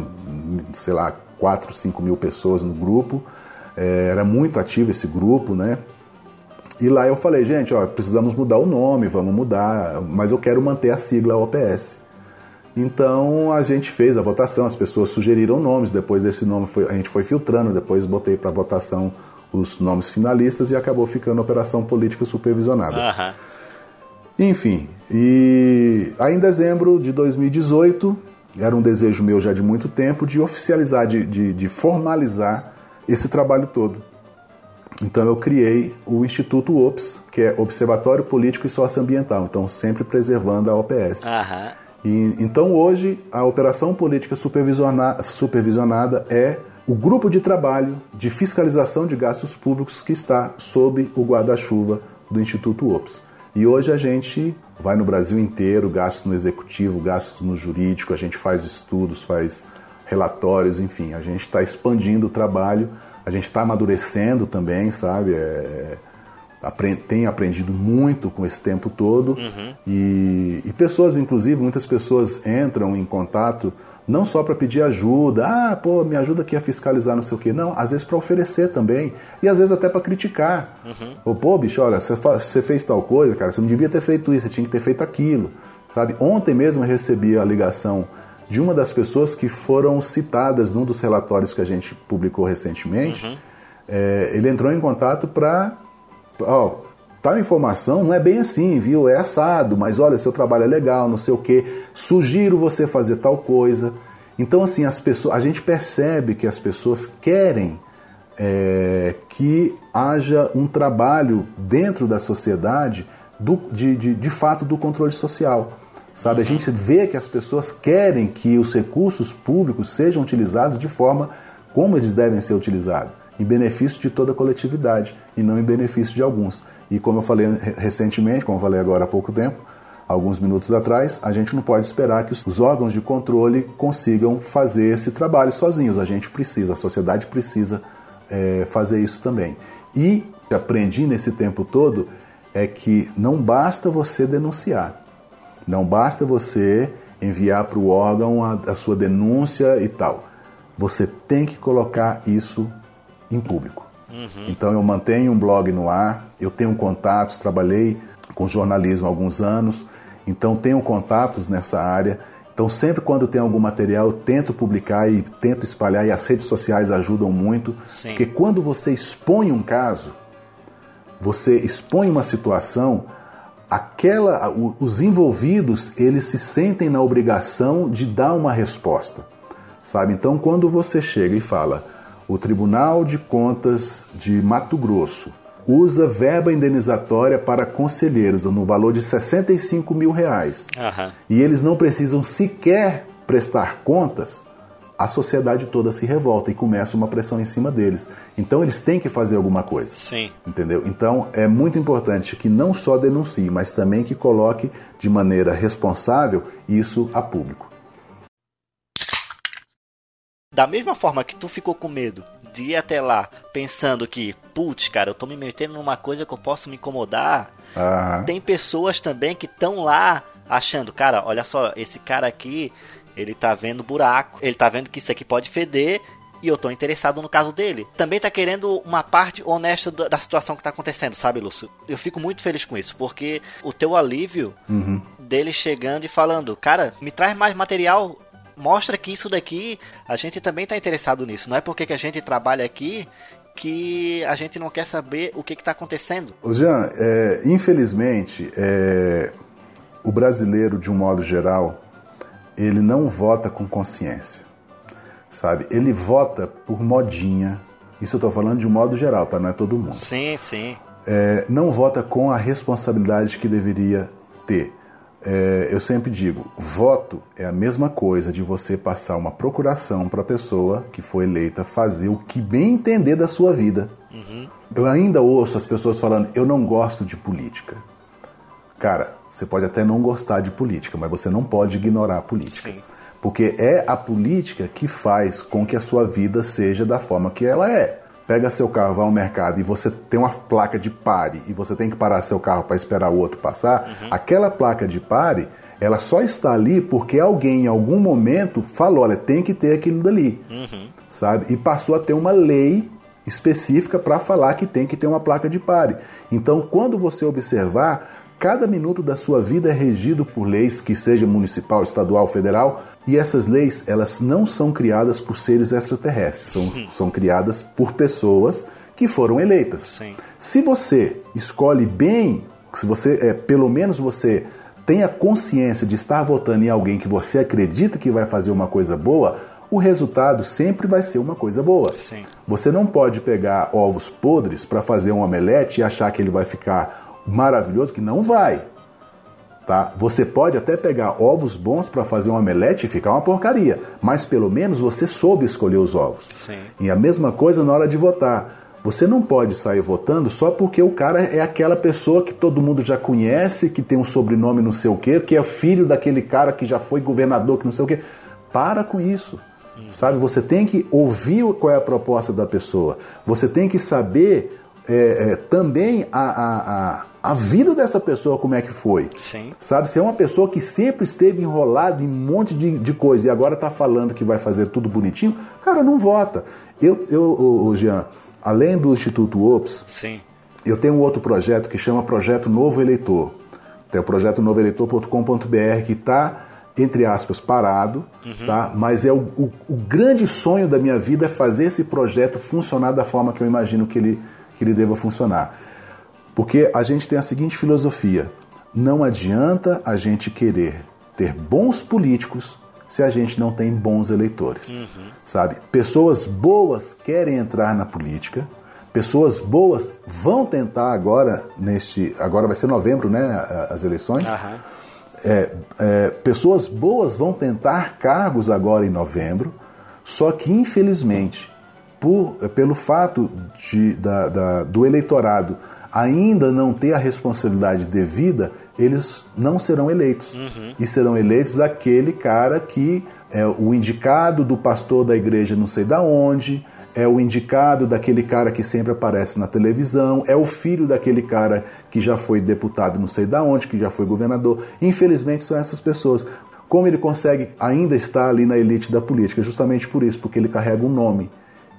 sei lá, 4, 5 mil pessoas no grupo, É, era muito ativo esse grupo, né? E lá eu falei, gente, ó, precisamos mudar o nome, vamos mudar, mas eu quero manter a sigla OPS. Então a gente fez a votação, as pessoas sugeriram nomes, depois desse nome foi- a gente foi filtrando, depois botei para votação os nomes finalistas e acabou ficando Operação Política Supervisionada. Aham. Enfim, e aí em dezembro de 2018, era um desejo meu já de muito tempo, de oficializar, de, de, de formalizar esse trabalho todo. Então eu criei o Instituto OPS, que é Observatório Político e Socioambiental, então sempre preservando a OPS. Aham. E, então hoje a operação política supervisiona- supervisionada é o grupo de trabalho de fiscalização de gastos públicos que está sob o guarda-chuva do Instituto OPS. E hoje a gente vai no Brasil inteiro, gastos no executivo, gastos no jurídico, a gente faz estudos, faz relatórios, enfim, a gente está expandindo o trabalho, a gente está amadurecendo também, sabe? É, apren- tem aprendido muito com esse tempo todo e, e pessoas, inclusive, muitas pessoas entram em contato não só para pedir ajuda, ah, pô, me ajuda aqui a fiscalizar, não sei o quê, não, às vezes para oferecer também e às vezes até para criticar. Ou, pô, bicho, olha, você fez tal coisa, cara, você não devia ter feito isso, você tinha que ter feito aquilo, sabe? Ontem mesmo eu recebi a ligação de uma das pessoas que foram citadas num dos relatórios que a gente publicou recentemente. É, ele entrou em contato para ó, tal informação não é bem assim, viu? É assado, mas olha, seu trabalho é legal, não sei o quê. Sugiro você fazer tal coisa. Então, assim, as pessoas, a gente percebe que as pessoas querem é, que haja um trabalho dentro da sociedade do, de, de, de fato do controle social. Sabe? A gente vê que as pessoas querem que os recursos públicos sejam utilizados de forma como eles devem ser utilizados, em benefício de toda a coletividade e não em benefício de alguns. E como eu falei re- recentemente, como eu falei agora há pouco tempo, alguns minutos atrás, a gente não pode esperar que os- os órgãos de controle consigam fazer esse trabalho sozinhos. A gente precisa, a sociedade precisa é, fazer isso também. E aprendi nesse tempo todo é que não basta você denunciar, não basta você enviar para o órgão a, a sua denúncia e tal. Você tem que colocar isso em público. Então eu mantenho um blog no ar, eu tenho contatos, trabalhei com jornalismo há alguns anos, então tenho contatos nessa área. Então sempre quando tem algum material eu tento publicar e tento espalhar e as redes sociais ajudam muito, Sim. porque quando você expõe um caso, você expõe uma situação, aquela, os envolvidos eles se sentem na obrigação de dar uma resposta, sabe? Então, quando você chega e fala, o Tribunal de Contas de Mato Grosso usa verba indenizatória para conselheiros no valor de 65 mil reais Aham. e eles não precisam sequer prestar contas, a sociedade toda se revolta e começa uma pressão em cima deles. Então eles têm que fazer alguma coisa. Sim. Entendeu? Então é muito importante que não só denuncie, mas também que coloque de maneira responsável isso a público. Da mesma forma que tu ficou com medo de ir até lá pensando que, putz, cara, eu tô me metendo numa coisa que eu posso me incomodar. Ah, Tem pessoas também que estão lá achando, cara, olha só, esse cara aqui, ele tá vendo buraco, ele tá vendo que isso aqui pode feder e eu tô interessado no caso dele. Também tá querendo uma parte honesta da situação que tá acontecendo, sabe, Lúcio? Eu fico muito feliz com isso, porque o teu alívio uhum. dele chegando e falando, cara, me traz mais material, mostra que isso daqui, a gente também tá interessado nisso. Não é porque que a gente trabalha aqui que a gente não quer saber o que que tá acontecendo. Ô Jean, é, infelizmente, é, o brasileiro, de um modo geral, ele não vota com consciência. sabe? Ele vota por modinha. Isso eu tô falando de um modo geral, tá? Não é todo mundo. Sim, sim. É, não vota com a responsabilidade que deveria ter. É, eu sempre digo, voto é a mesma coisa de você passar uma procuração para a pessoa que foi eleita fazer o que bem entender da sua vida. Eu ainda ouço as pessoas falando, eu não gosto de política. Cara, você pode até não gostar de política, mas você não pode ignorar a política. Sim. Porque é a política que faz com que a sua vida seja da forma que ela é. Pega seu carro, vai ao mercado e você tem uma placa de pare e você tem que parar seu carro para esperar o outro passar, aquela placa de pare, ela só está ali porque alguém em algum momento falou, olha, tem que ter aquilo dali. Sabe? E passou a ter uma lei específica para falar que tem que ter uma placa de pare. Então, quando você observar, cada minuto da sua vida é regido por leis, que seja municipal, estadual, federal, e essas leis, elas não são criadas por seres extraterrestres, são, são criadas por pessoas que foram eleitas. Sim. Se você escolhe bem, se você, é, pelo menos você tem a consciência de estar votando em alguém que você acredita que vai fazer uma coisa boa, o resultado sempre vai ser uma coisa boa. Sim. Você não pode pegar ovos podres para fazer um omelete e achar que ele vai ficar maravilhoso, que não vai. Tá? Você pode até pegar ovos bons para fazer um omelete e ficar uma porcaria, mas pelo menos você soube escolher os ovos. Sim. E a mesma coisa na hora de votar. Você não pode sair votando só porque o cara é aquela pessoa que todo mundo já conhece, que tem um sobrenome não sei o quê, que é filho daquele cara que já foi governador, que não sei o quê. Para com isso. Sabe, você tem que ouvir qual é a proposta da pessoa. Você tem que saber é, é, também a, a, a, a vida dessa pessoa, como é que foi. Sim. Sabe, se é uma pessoa que sempre esteve enrolada em um monte de, de coisa e agora está falando que vai fazer tudo bonitinho, cara, não vota. Eu, eu o, Jean, além do Instituto OPS, Sim. eu tenho um outro projeto que chama Projeto Novo Eleitor. Tem o projeto novoeleitor.com.br que está, entre aspas, parado, tá? mas é o, o, o grande sonho da minha vida é fazer esse projeto funcionar da forma que eu imagino que ele, que ele deva funcionar. Porque a gente tem a seguinte filosofia: não adianta a gente querer ter bons políticos se a gente não tem bons eleitores. Sabe? Pessoas boas querem entrar na política, pessoas boas vão tentar agora neste, agora vai ser novembro, né, as eleições. Aham. É, é, pessoas boas vão tentar cargos agora em novembro, só que infelizmente, por- pelo fato de, da- da- do eleitorado ainda não ter a responsabilidade devida, eles não serão eleitos. E serão eleitos aquele cara que é o indicado do pastor da igreja não sei da onde, é o indicado daquele cara que sempre aparece na televisão, é o filho daquele cara que já foi deputado não sei da onde, que já foi governador. Infelizmente são essas pessoas. Como ele consegue ainda estar ali na elite da política? Justamente por isso, porque ele carrega um nome.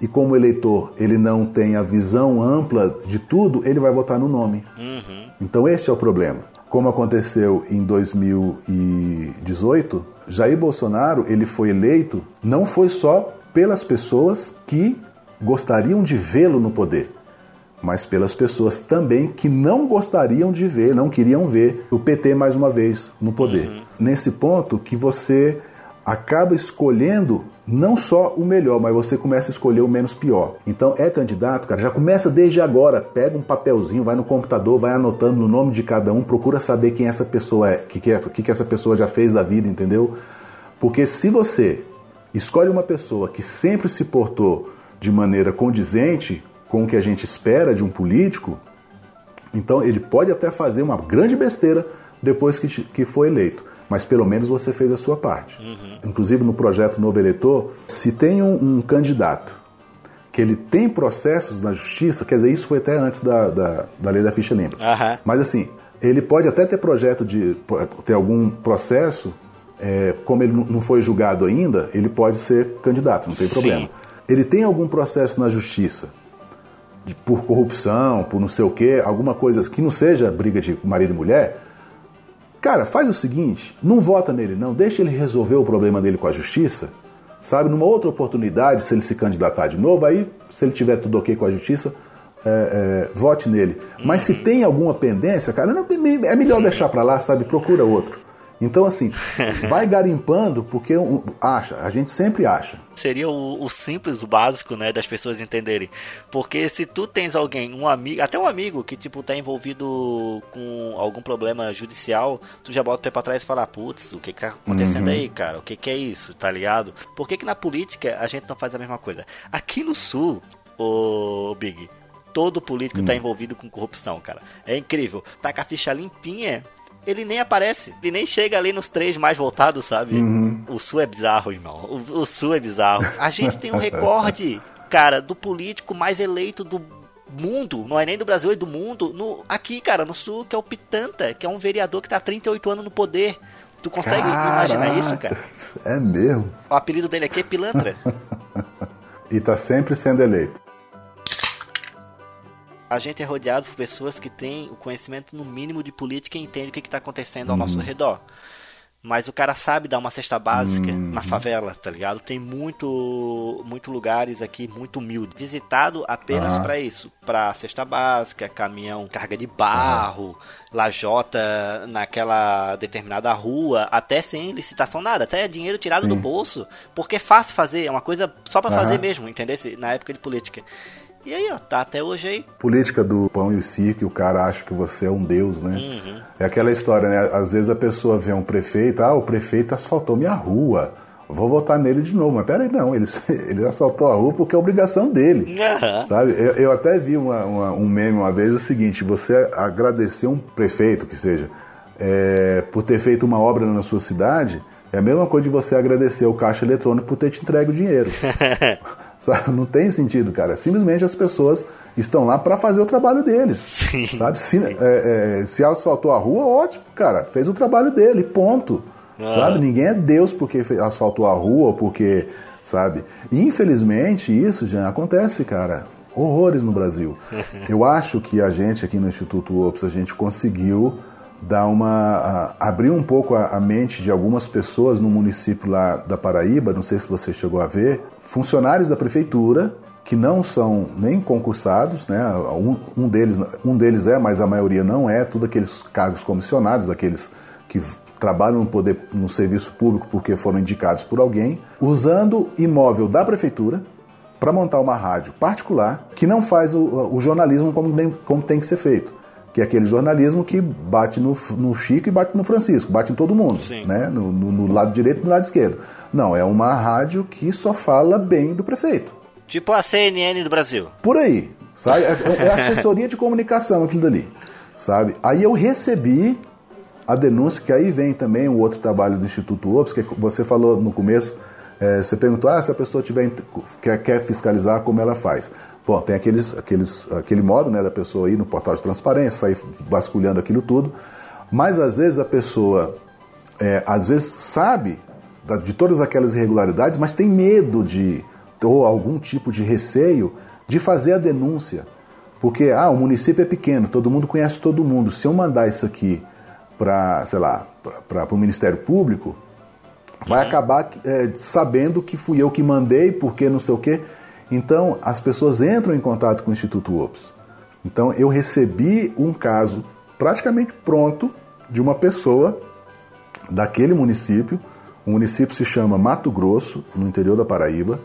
E como eleitor ele não tem a visão ampla de tudo, ele vai votar no nome. Então esse é o problema. Como aconteceu em 2018, Jair Bolsonaro ele foi eleito não foi só pelas pessoas que gostariam de vê-lo no poder, mas pelas pessoas também que não gostariam de ver, não queriam ver o PT mais uma vez no poder. Nesse ponto que você acaba escolhendo não só o melhor, mas você começa a escolher o menos pior. Então é candidato, cara, já começa desde agora, pega um papelzinho, vai no computador, vai anotando o nome de cada um, procura saber quem essa pessoa é, o que, que, é, que, que essa pessoa já fez da vida, entendeu? Porque se você escolhe uma pessoa que sempre se portou de maneira condizente com o que a gente espera de um político, então ele pode até fazer uma grande besteira depois que, que foi eleito, mas pelo menos você fez a sua parte. Inclusive no projeto Novo Eleitor, se tem um, um candidato que ele tem processos na justiça, quer dizer, isso foi até antes da, da, da lei da ficha limpa. Aham. Mas assim, ele pode até ter projeto de ter algum processo, é, como ele não- não foi julgado ainda, ele pode ser candidato, não tem Sim. problema. Ele tem algum processo na justiça de- por corrupção, por não sei o quê, alguma coisa que não seja briga de marido e mulher, cara, faz o seguinte, não vota nele não, deixa ele resolver o problema dele com a justiça, sabe? Numa outra oportunidade, se ele se candidatar de novo, aí, se ele tiver tudo ok com a justiça, é, é, vote nele. Mas se tem alguma pendência, cara, não, é melhor deixar pra lá, sabe? Procura outro. Então, assim, vai garimpando porque acha, a gente sempre acha. Seria o, o, simples, o básico, né, das pessoas entenderem. Porque se tu tens alguém, um amigo, até um amigo que, tipo, tá envolvido com algum problema judicial, tu já bota o pé pra trás e fala, putz, o que que tá acontecendo uhum. aí, cara? O que que é isso, tá ligado? Por que que na política a gente não faz a mesma coisa? Aqui no Sul, o Big, todo político hum. tá envolvido com corrupção, cara. É incrível. Tá com a ficha limpinha, ele nem aparece. Ele nem chega ali nos três mais voltados, sabe? Uhum. O Sul é bizarro, irmão. O, o Sul é bizarro. A gente tem um [laughs] recorde, cara, do político mais eleito do mundo, não é nem do Brasil, é do mundo, no, aqui, cara, no Sul, que é o Pitanta, que é um vereador que tá há 38 anos no poder. Tu consegue Caraca, imaginar isso, cara? É mesmo. O apelido dele aqui é Pilantra. [laughs] e tá sempre sendo eleito a gente é rodeado por pessoas que têm o conhecimento no mínimo de política e entendem o que está acontecendo ao uhum. nosso redor. Mas o cara sabe dar uma cesta básica uhum. na favela, tá ligado? Tem muito, muito lugares aqui muito humildes, visitado apenas uhum. para isso, para cesta básica, caminhão, carga de barro, lajota naquela determinada rua, até sem licitação nada, até dinheiro tirado Sim. do bolso, porque é fácil fazer, é uma coisa só para fazer mesmo, entendeu? Na época de política. E aí, ó, tá até hoje aí. Política do pão e o circo, o cara acha que você é um deus, né? Uhum. É aquela história, né? Às vezes a pessoa vê um prefeito, ah, o prefeito asfaltou minha rua. Vou votar nele de novo. Mas peraí, não, ele, [laughs] ele assaltou a rua porque é obrigação dele. Uhum. Sabe? Eu, eu, até vi uma, uma, um meme uma vez o seguinte: você agradecer um prefeito, que seja, é, por ter feito uma obra na sua cidade, é a mesma coisa de você agradecer o caixa eletrônico por ter te entregue o dinheiro. [laughs] Sabe? Não tem sentido, cara. Simplesmente as pessoas estão lá para fazer o trabalho deles. Sim. Sabe? Se, é, é, se asfaltou a rua, ótimo, cara. Fez o trabalho dele, ponto. Ah. Sabe? Ninguém é Deus porque asfaltou a rua ou porque. Sabe? E, infelizmente, isso já acontece, cara. Horrores no Brasil. [laughs] Eu acho que a gente aqui no Instituto Ops, a gente conseguiu dar uma a, abrir um pouco a, a, mente de algumas pessoas no município lá da Paraíba, não sei se você chegou a ver, funcionários da prefeitura que não são nem concursados, né? Um, um deles um deles é, mas a maioria não é, tudo aqueles cargos comissionados, aqueles que trabalham no poder no serviço público porque foram indicados por alguém, usando imóvel da prefeitura para montar uma rádio particular que não faz o, o jornalismo como, como tem que ser feito que é aquele jornalismo que bate no, no Chico e bate no Francisco, bate em todo mundo, Sim. né? No, no, no, lado direito e no lado esquerdo. Não, é uma rádio que só fala bem do prefeito. Tipo a CNN do Brasil. Por aí, sabe? É, é assessoria de comunicação aquilo dali, sabe? Aí eu recebi a denúncia, que aí vem também o outro trabalho do Instituto Ops, que você falou no começo, é, você perguntou, ah, se a pessoa tiver, quer, quer fiscalizar, como ela faz? Bom, tem aqueles, aqueles, aquele modo né, da pessoa ir no portal de transparência, sair vasculhando aquilo tudo, mas às vezes a pessoa, é, às vezes sabe de todas aquelas irregularidades, mas tem medo de, ou algum tipo de receio de fazer a denúncia. Porque, ah, o município é pequeno, todo mundo conhece todo mundo. Se eu mandar isso aqui para, sei lá, para o Ministério Público, vai uhum. acabar é, sabendo que fui eu que mandei, porque não sei o quê. Então, as pessoas entram em contato com o Instituto OPS. Então, eu recebi um caso praticamente pronto de uma pessoa daquele município. O município se chama Mato Grosso, no interior da Paraíba.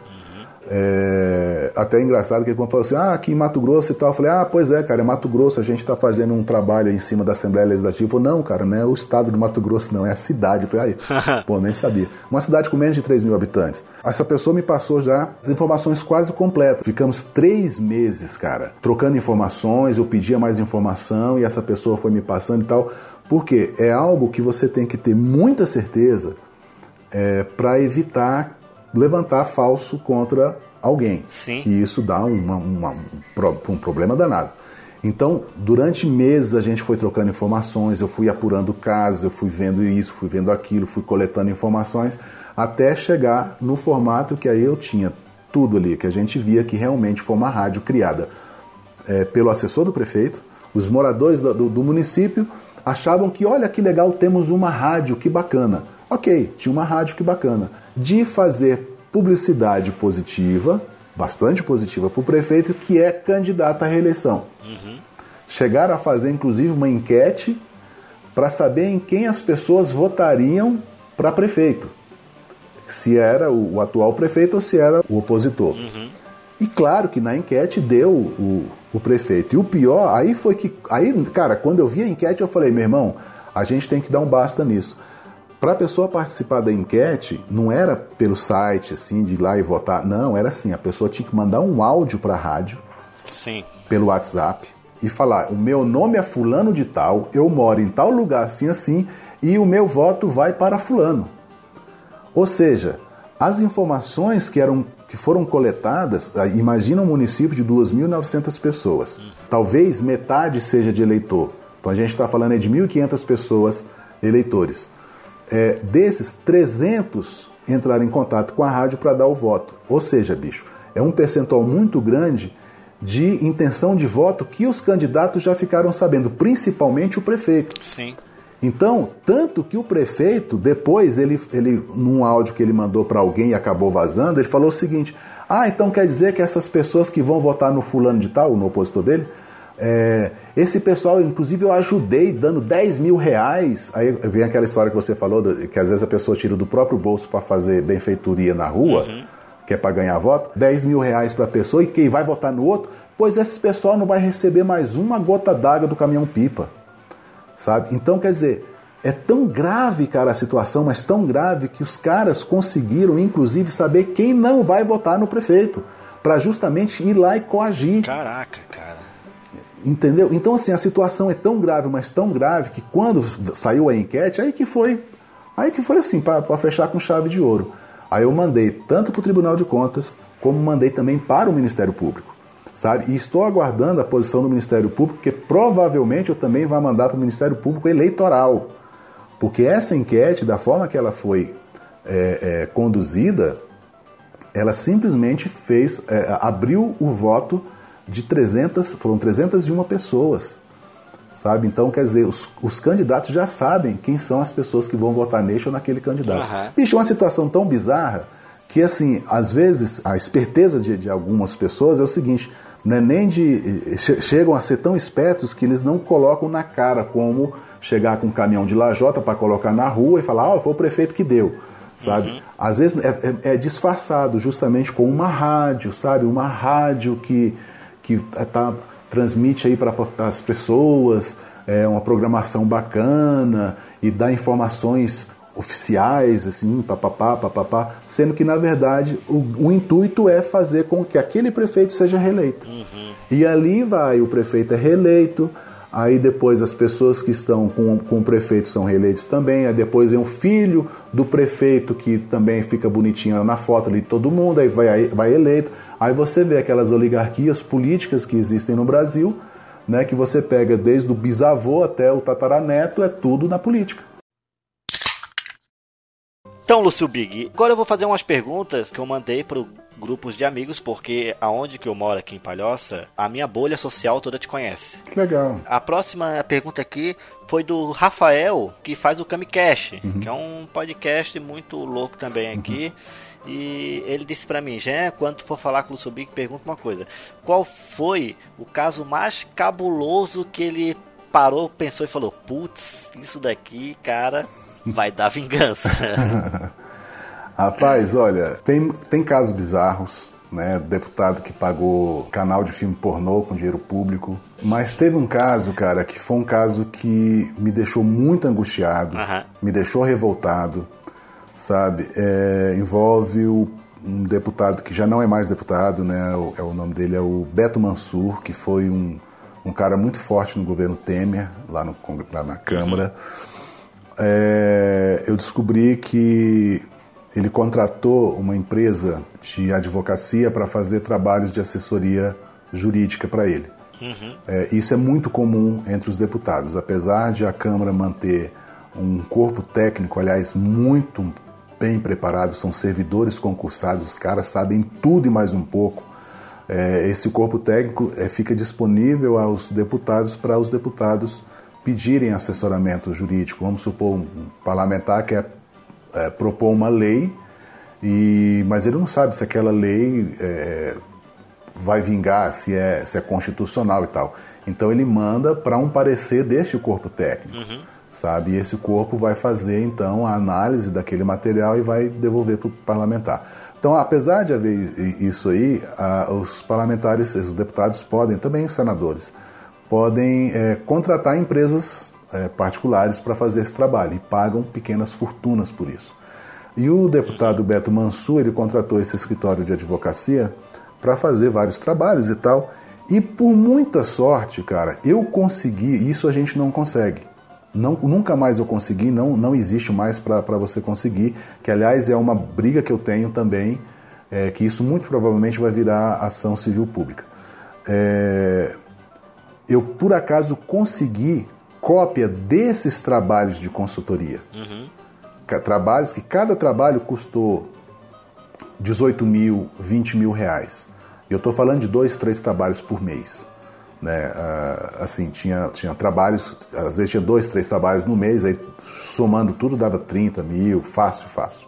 É, até engraçado que quando falou assim, ah, aqui em Mato Grosso e tal, eu falei, ah, pois é, cara, é Mato Grosso, a gente está fazendo um trabalho em cima da Assembleia Legislativa. Falei, não, cara, não é o estado do Mato Grosso, não, é a cidade. Eu falei, aí, [laughs] pô, nem sabia. Uma cidade com menos de 3 mil habitantes. Essa pessoa me passou já as informações quase completas. Ficamos três meses, cara, trocando informações, eu pedia mais informação e essa pessoa foi me passando e tal. Porque é algo que você tem que ter muita certeza é, para evitar levantar falso contra alguém. Sim. E isso dá uma, uma, um, um problema danado. Então, durante meses a gente foi trocando informações, eu fui apurando casos, eu fui vendo isso, fui vendo aquilo, fui coletando informações, até chegar no formato que aí eu tinha tudo ali, que a gente via que realmente foi uma rádio criada é, pelo assessor do prefeito, os moradores do, do, do município achavam que, olha que legal, temos uma rádio, que bacana. Ok, tinha uma rádio, que bacana de fazer publicidade positiva, bastante positiva para o prefeito, que é candidato à reeleição. Uhum. Chegaram a fazer, inclusive, uma enquete para saber em quem as pessoas votariam para prefeito. Se era o, atual prefeito ou se era o opositor. Uhum. E claro que na enquete deu o, o prefeito. E o pior, aí foi que. Aí, cara, quando eu vi a enquete, eu falei, meu irmão, a gente tem que dar um basta nisso. Para a pessoa participar da enquete, não era pelo site, assim, de ir lá e votar. Não, era assim: a pessoa tinha que mandar um áudio para a rádio, Sim. pelo WhatsApp, e falar: o meu nome é Fulano de Tal, eu moro em tal lugar assim, assim, e o meu voto vai para Fulano. Ou seja, as informações que, eram, que foram coletadas, ah, imagina um município de 2.900 pessoas. Talvez metade seja de eleitor. Então a gente está falando de 1.500 pessoas eleitores. É, desses, 300 entraram em contato com a rádio para dar o voto. Ou seja, bicho, é um percentual muito grande de intenção de voto que os candidatos já ficaram sabendo, principalmente o prefeito. Sim. Então, tanto que o prefeito, depois, ele, ele num áudio que ele mandou para alguém e acabou vazando, ele falou o seguinte: Ah, então quer dizer que essas pessoas que vão votar no fulano de tal, no opositor dele, é, esse pessoal, inclusive, eu ajudei dando 10 mil reais. Aí vem aquela história que você falou, que às vezes a pessoa tira do próprio bolso para fazer benfeitoria na rua, uhum. que é para ganhar voto, 10 mil reais para a pessoa e quem vai votar no outro, pois esse pessoal não vai receber mais uma gota d'água do caminhão-pipa sabe? Então, quer dizer, é tão grave, cara, a situação, mas tão grave que os caras conseguiram, inclusive, saber quem não vai votar no prefeito, para justamente ir lá e coagir. Caraca, cara. Entendeu? Então, assim, a situação é tão grave, mas tão grave, que quando saiu a enquete, aí que foi, aí que foi assim, para fechar com chave de ouro. Aí eu mandei tanto para o Tribunal de Contas, como mandei também para o Ministério Público sabe? E estou aguardando a posição do Ministério Público, que provavelmente eu também vou mandar para o Ministério Público Eleitoral. Porque essa enquete, da forma que ela foi é, é, conduzida, ela simplesmente fez, é, abriu o voto de 300, foram 301 pessoas, sabe? Então, quer dizer, os, os, candidatos já sabem quem são as pessoas que vão votar neste ou naquele candidato. Uhum. Bicho, é uma situação tão bizarra que, assim, às vezes, a esperteza de, de algumas pessoas é o seguinte, né, nem de chegam a ser tão espertos que eles não colocam na cara como chegar com um caminhão de lajota para colocar na rua e falar, ó, oh, foi o prefeito que deu, sabe? Uhum. Às vezes é, é, é, disfarçado justamente com uma rádio, sabe? Uma rádio que, que tá, transmite aí para as pessoas é, uma programação bacana e dá informações oficiais, assim, papapá, papapá, sendo que, na verdade, o, o, intuito é fazer com que aquele prefeito seja reeleito. Uhum. E ali vai, o prefeito é reeleito, aí depois as pessoas que estão com, com o prefeito são reeleitos também, aí depois vem o filho do prefeito que também fica bonitinho na foto ali, todo mundo, aí vai, vai eleito. Aí você vê aquelas oligarquias políticas que existem no Brasil, né, que você pega desde o bisavô até o tataraneto, é tudo na política. Então, Lúcio Big, agora eu vou fazer umas perguntas que eu mandei para grupos de amigos, porque aonde que eu moro aqui em Palhoça, a minha bolha social toda te conhece. Legal. A próxima pergunta aqui foi do Rafael, que faz o Camicast, uhum. que é um podcast muito louco também aqui. Uhum. E ele disse para mim, Jean, quando for falar com o Big, pergunta uma coisa. Qual foi o caso mais cabuloso que ele parou, pensou e falou, putz, isso daqui, cara, vai dar vingança. [laughs] Rapaz, olha, tem, tem casos bizarros, né? Deputado que pagou canal de filme pornô com dinheiro público. Mas teve um caso, cara, que foi um caso que me deixou muito angustiado, uhum. me deixou revoltado, sabe? É, envolve o, um deputado que já não é mais deputado, né? O, é, o nome dele é o Beto Mansur, que foi um, um cara muito forte no governo Temer, lá, no, lá na Câmara. Uhum é, eu descobri que ele contratou uma empresa de advocacia para fazer trabalhos de assessoria jurídica para ele. Uhum. É, isso é muito comum entre os deputados. Apesar de a Câmara manter um corpo técnico, aliás, muito bem preparado, são servidores concursados, os caras sabem tudo e mais um pouco. É, esse corpo técnico é, fica disponível aos deputados para os deputados pedirem assessoramento jurídico. Vamos supor um parlamentar quer é, propor uma lei, e, mas ele não sabe se aquela lei é, vai vingar, se é, se é constitucional e tal. Então ele manda para um parecer deste corpo técnico. Uhum. sabe? E esse corpo vai fazer então a análise daquele material e vai devolver para o parlamentar. Então, apesar de haver isso aí, os parlamentares, os deputados podem, também os senadores, podem é, contratar empresas é, particulares para fazer esse trabalho e pagam pequenas fortunas por isso. E o deputado Beto Mansur, ele contratou esse escritório de advocacia para fazer vários trabalhos e tal. E por muita sorte, cara, eu consegui, isso a gente não consegue. Não, nunca mais eu consegui, não, não existe mais para você conseguir, que aliás é uma briga que eu tenho também, é, que isso muito provavelmente vai virar ação civil pública. É, eu por acaso consegui cópia desses trabalhos de consultoria. Uhum. Trabalhos que cada trabalho custou 18 mil, 20 mil reais. Eu estou falando de dois, três trabalhos por mês. Né? Uh, assim, tinha, tinha trabalhos, às vezes tinha dois, três trabalhos no mês, aí somando tudo dava 30 mil, fácil, fácil.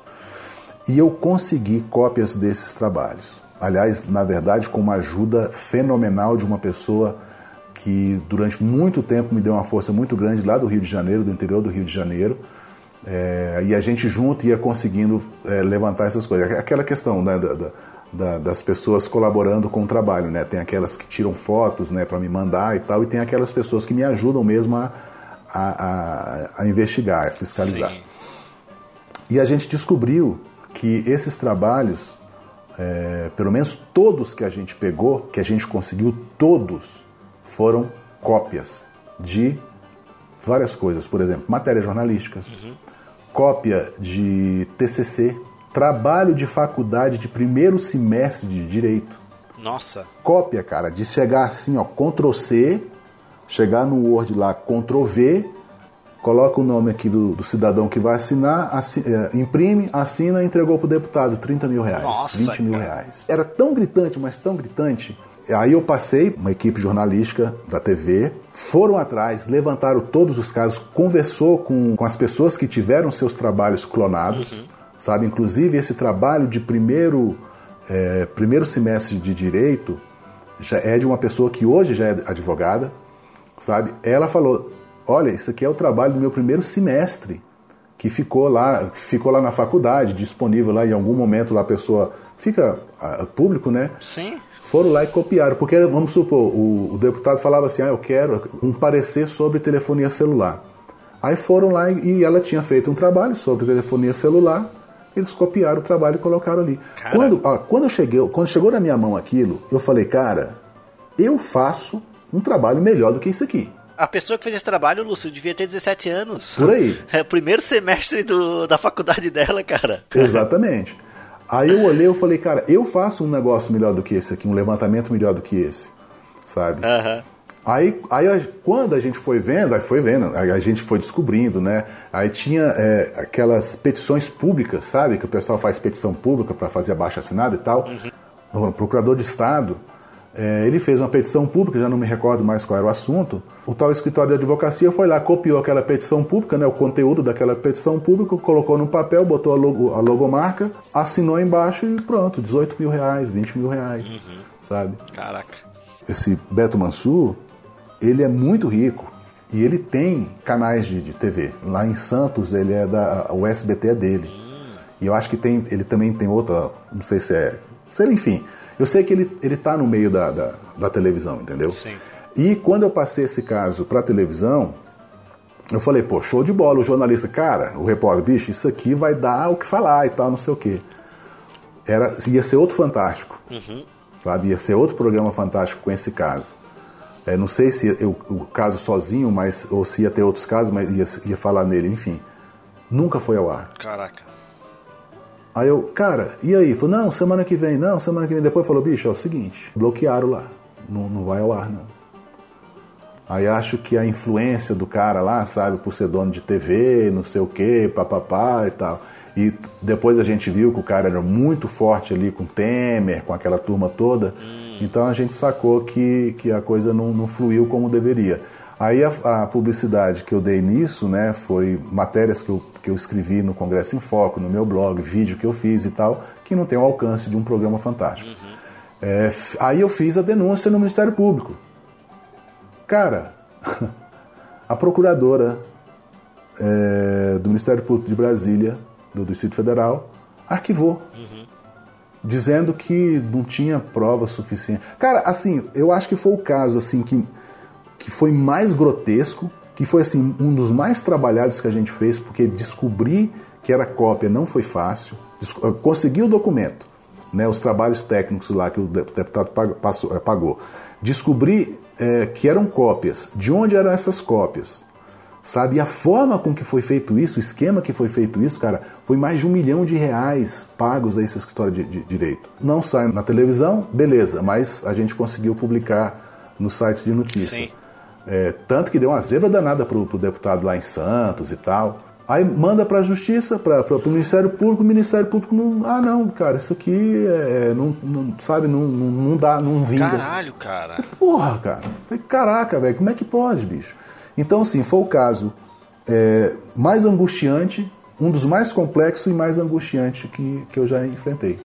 E eu consegui cópias desses trabalhos. Aliás, na verdade, com uma ajuda fenomenal de uma pessoa que durante muito tempo me deu uma força muito grande lá do Rio de Janeiro, do interior do Rio de Janeiro. É, e a gente junto ia conseguindo é, levantar essas coisas. Aquela questão né, da, da da, das pessoas colaborando com o trabalho, né? Tem aquelas que tiram fotos, né, para me mandar e tal, e tem aquelas pessoas que me ajudam mesmo a, a, a, a investigar, a fiscalizar. Sim. E a gente descobriu que esses trabalhos, é, pelo menos todos que a gente pegou, que a gente conseguiu, todos foram cópias de várias coisas. Por exemplo, matéria jornalística, uhum. cópia de TCC, Trabalho de faculdade de primeiro semestre de direito. Nossa. Cópia, cara, de chegar assim, ó, Ctrl C, chegar no Word lá, Ctrl V, coloca o nome aqui do, do cidadão que vai assinar, assi, é, imprime, assina e entregou pro deputado 30 mil reais, Nossa, 20 mil cara. reais. Era tão gritante, mas tão gritante. Aí eu passei, uma equipe jornalística da TV, foram atrás, levantaram todos os casos, conversou com, com as pessoas que tiveram seus trabalhos clonados. Uhum sabe? Inclusive esse trabalho de primeiro é, primeiro semestre de direito já é de uma pessoa que hoje já é advogada, sabe? Ela falou: olha, isso aqui é o trabalho do meu primeiro semestre que ficou lá, ficou lá na faculdade, disponível lá em algum momento lá a pessoa fica a, público, né? Sim. Foram lá e copiaram, porque vamos supor, o, o deputado falava assim: ah, eu quero um parecer sobre telefonia celular. Aí foram lá e ela tinha feito um trabalho sobre telefonia celular eles copiaram o trabalho e colocaram ali. Quando, ó, quando, cheguei, quando chegou na minha mão aquilo, eu falei, cara, eu faço um trabalho melhor do que isso aqui. A pessoa que fez esse trabalho, Lúcio, devia ter 17 anos. Por aí. [laughs] É o primeiro semestre do, da faculdade dela, cara. Exatamente. Aí eu olhei e falei, cara, eu faço um negócio melhor do que esse aqui, um levantamento melhor do que esse, sabe? Uhum. Aí, aí quando a gente foi vendo, aí foi vendo, aí a gente foi descobrindo, né? Aí tinha é, aquelas petições públicas, sabe? Que o pessoal faz petição pública para fazer abaixo assinado e tal. Uhum. O procurador de Estado, é, ele fez uma petição pública, já não me recordo mais qual era o assunto. O tal escritório de advocacia foi lá, copiou aquela petição pública, né? O conteúdo daquela petição pública, colocou no papel, botou a, logo, a logomarca, assinou embaixo e pronto, 18 mil reais, 20 mil reais, uhum. sabe? Caraca. Esse Beto Mansur, ele é muito rico e ele tem canais de, de TV. Lá em Santos, ele é da o SBT é dele. E eu acho que tem, ele também tem outra, não sei se é, sei enfim. Eu sei que ele ele está no meio da, da, da, televisão, entendeu? Sim. E quando eu passei esse caso para televisão, eu falei, pô, show de bola. O jornalista, cara, o repórter, bicho, isso aqui vai dar o que falar e tal, não sei o quê. Era, ia ser outro fantástico, uhum. sabe? Ia ser outro programa fantástico com esse caso. É, não sei se eu, o caso sozinho, mas ou se ia ter outros casos, mas ia, ia falar nele, enfim. Nunca foi ao ar. Caraca. Aí eu, cara, e aí? Falou, não, semana que vem, não, semana que vem. Depois falou, bicho, é o seguinte, bloquearam lá. Não, não vai ao ar, não. Aí acho que a influência do cara lá, sabe, por ser dono de TV, não sei o quê, papapá e tal. E depois a gente viu que o cara era muito forte ali com Temer, com aquela turma toda. Hum então a gente sacou que, que a coisa não, não fluiu como deveria. Aí a, a, publicidade que eu dei nisso, né, foi matérias que eu, que eu escrevi no Congresso em Foco, no meu blog, vídeo que eu fiz e tal, que não tem o alcance de um programa fantástico. Uhum. É, aí eu fiz a denúncia no Ministério Público. Cara, [laughs] a procuradora é, do Ministério Público de Brasília, do Distrito Federal, arquivou. Dizendo que não tinha prova suficiente. Cara, assim, eu acho que foi o caso assim que, que foi mais grotesco, que foi assim um dos mais trabalhados que a gente fez, porque descobrir que era cópia não foi fácil. Conseguir o documento, né, os trabalhos técnicos lá que o deputado eh, pagou. Descobrir é, que eram cópias. De onde eram essas cópias? Sabe? E a forma com que foi feito isso, o esquema que foi feito isso, cara, foi mais de um milhão de reais pagos a esse escritório de, de direito. Não sai na televisão, beleza, mas a gente conseguiu publicar nos sites de notícia. Sim. É, tanto que deu uma zebra danada pro, pro deputado lá em Santos e tal. Aí manda para a justiça, para o Ministério Público, o Ministério Público não. Ah, não, cara, isso aqui é, é não, não, sabe, não, não, não dá, não vinga. Caralho, cara. Porra, cara. Caraca, velho, como é que pode, bicho? Então, assim, foi o caso é, mais angustiante, um dos mais complexos e mais angustiante que, que eu já enfrentei.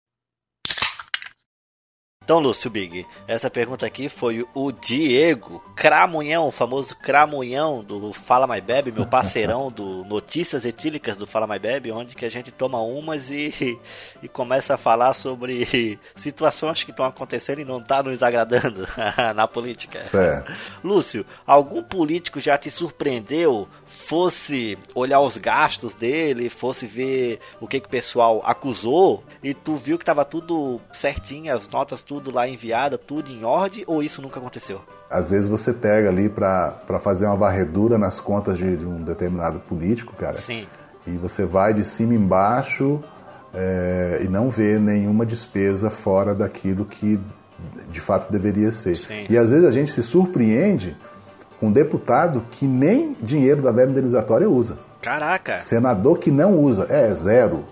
Então, Lúcio Big, essa pergunta aqui foi o Diego Cramunhão, o famoso Cramunhão do Fala My Bebe, meu parceirão do [laughs] Notícias Etílicas do Fala My Bebe, onde que a gente toma umas e, e começa a falar sobre situações que estão acontecendo e não está nos agradando [laughs] na política. Certo. Lúcio, algum político já te surpreendeu fosse olhar os gastos dele, fosse ver o que, que o pessoal acusou e tu viu que tava tudo certinho, as notas tudo lá enviada, tudo em ordem, ou isso nunca aconteceu? Às vezes você pega ali para fazer uma varredura nas contas de, de, um determinado político, cara. Sim. E você vai de cima embaixo é, e não vê nenhuma despesa fora daquilo que de fato deveria ser. Sim. E às vezes a gente se surpreende um deputado que nem dinheiro da verba indenizatória usa. Caraca! Senador que não usa. É, zero.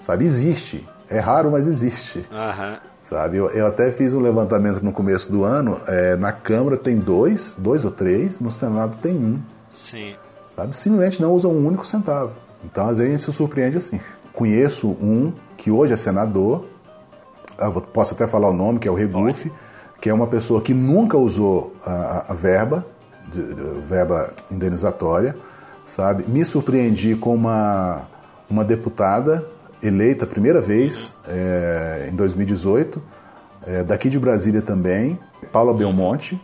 Sabe? Existe. É raro, mas existe. Aham. Sabe? Eu, eu, até fiz um levantamento no começo do ano. É, na Câmara tem dois, dois ou três, no Senado tem um. Sim. Sabe? Simplesmente não usam um único centavo. Então, às vezes, a gente se surpreende assim. Conheço um que hoje é senador, posso até falar o nome, que é o Regufe, que é uma pessoa que nunca usou a, a verba, de, de, verba indenizatória, sabe? Me surpreendi com uma, uma deputada eleita a primeira vez é, em 2018, é, daqui de Brasília também, Paula Belmonte.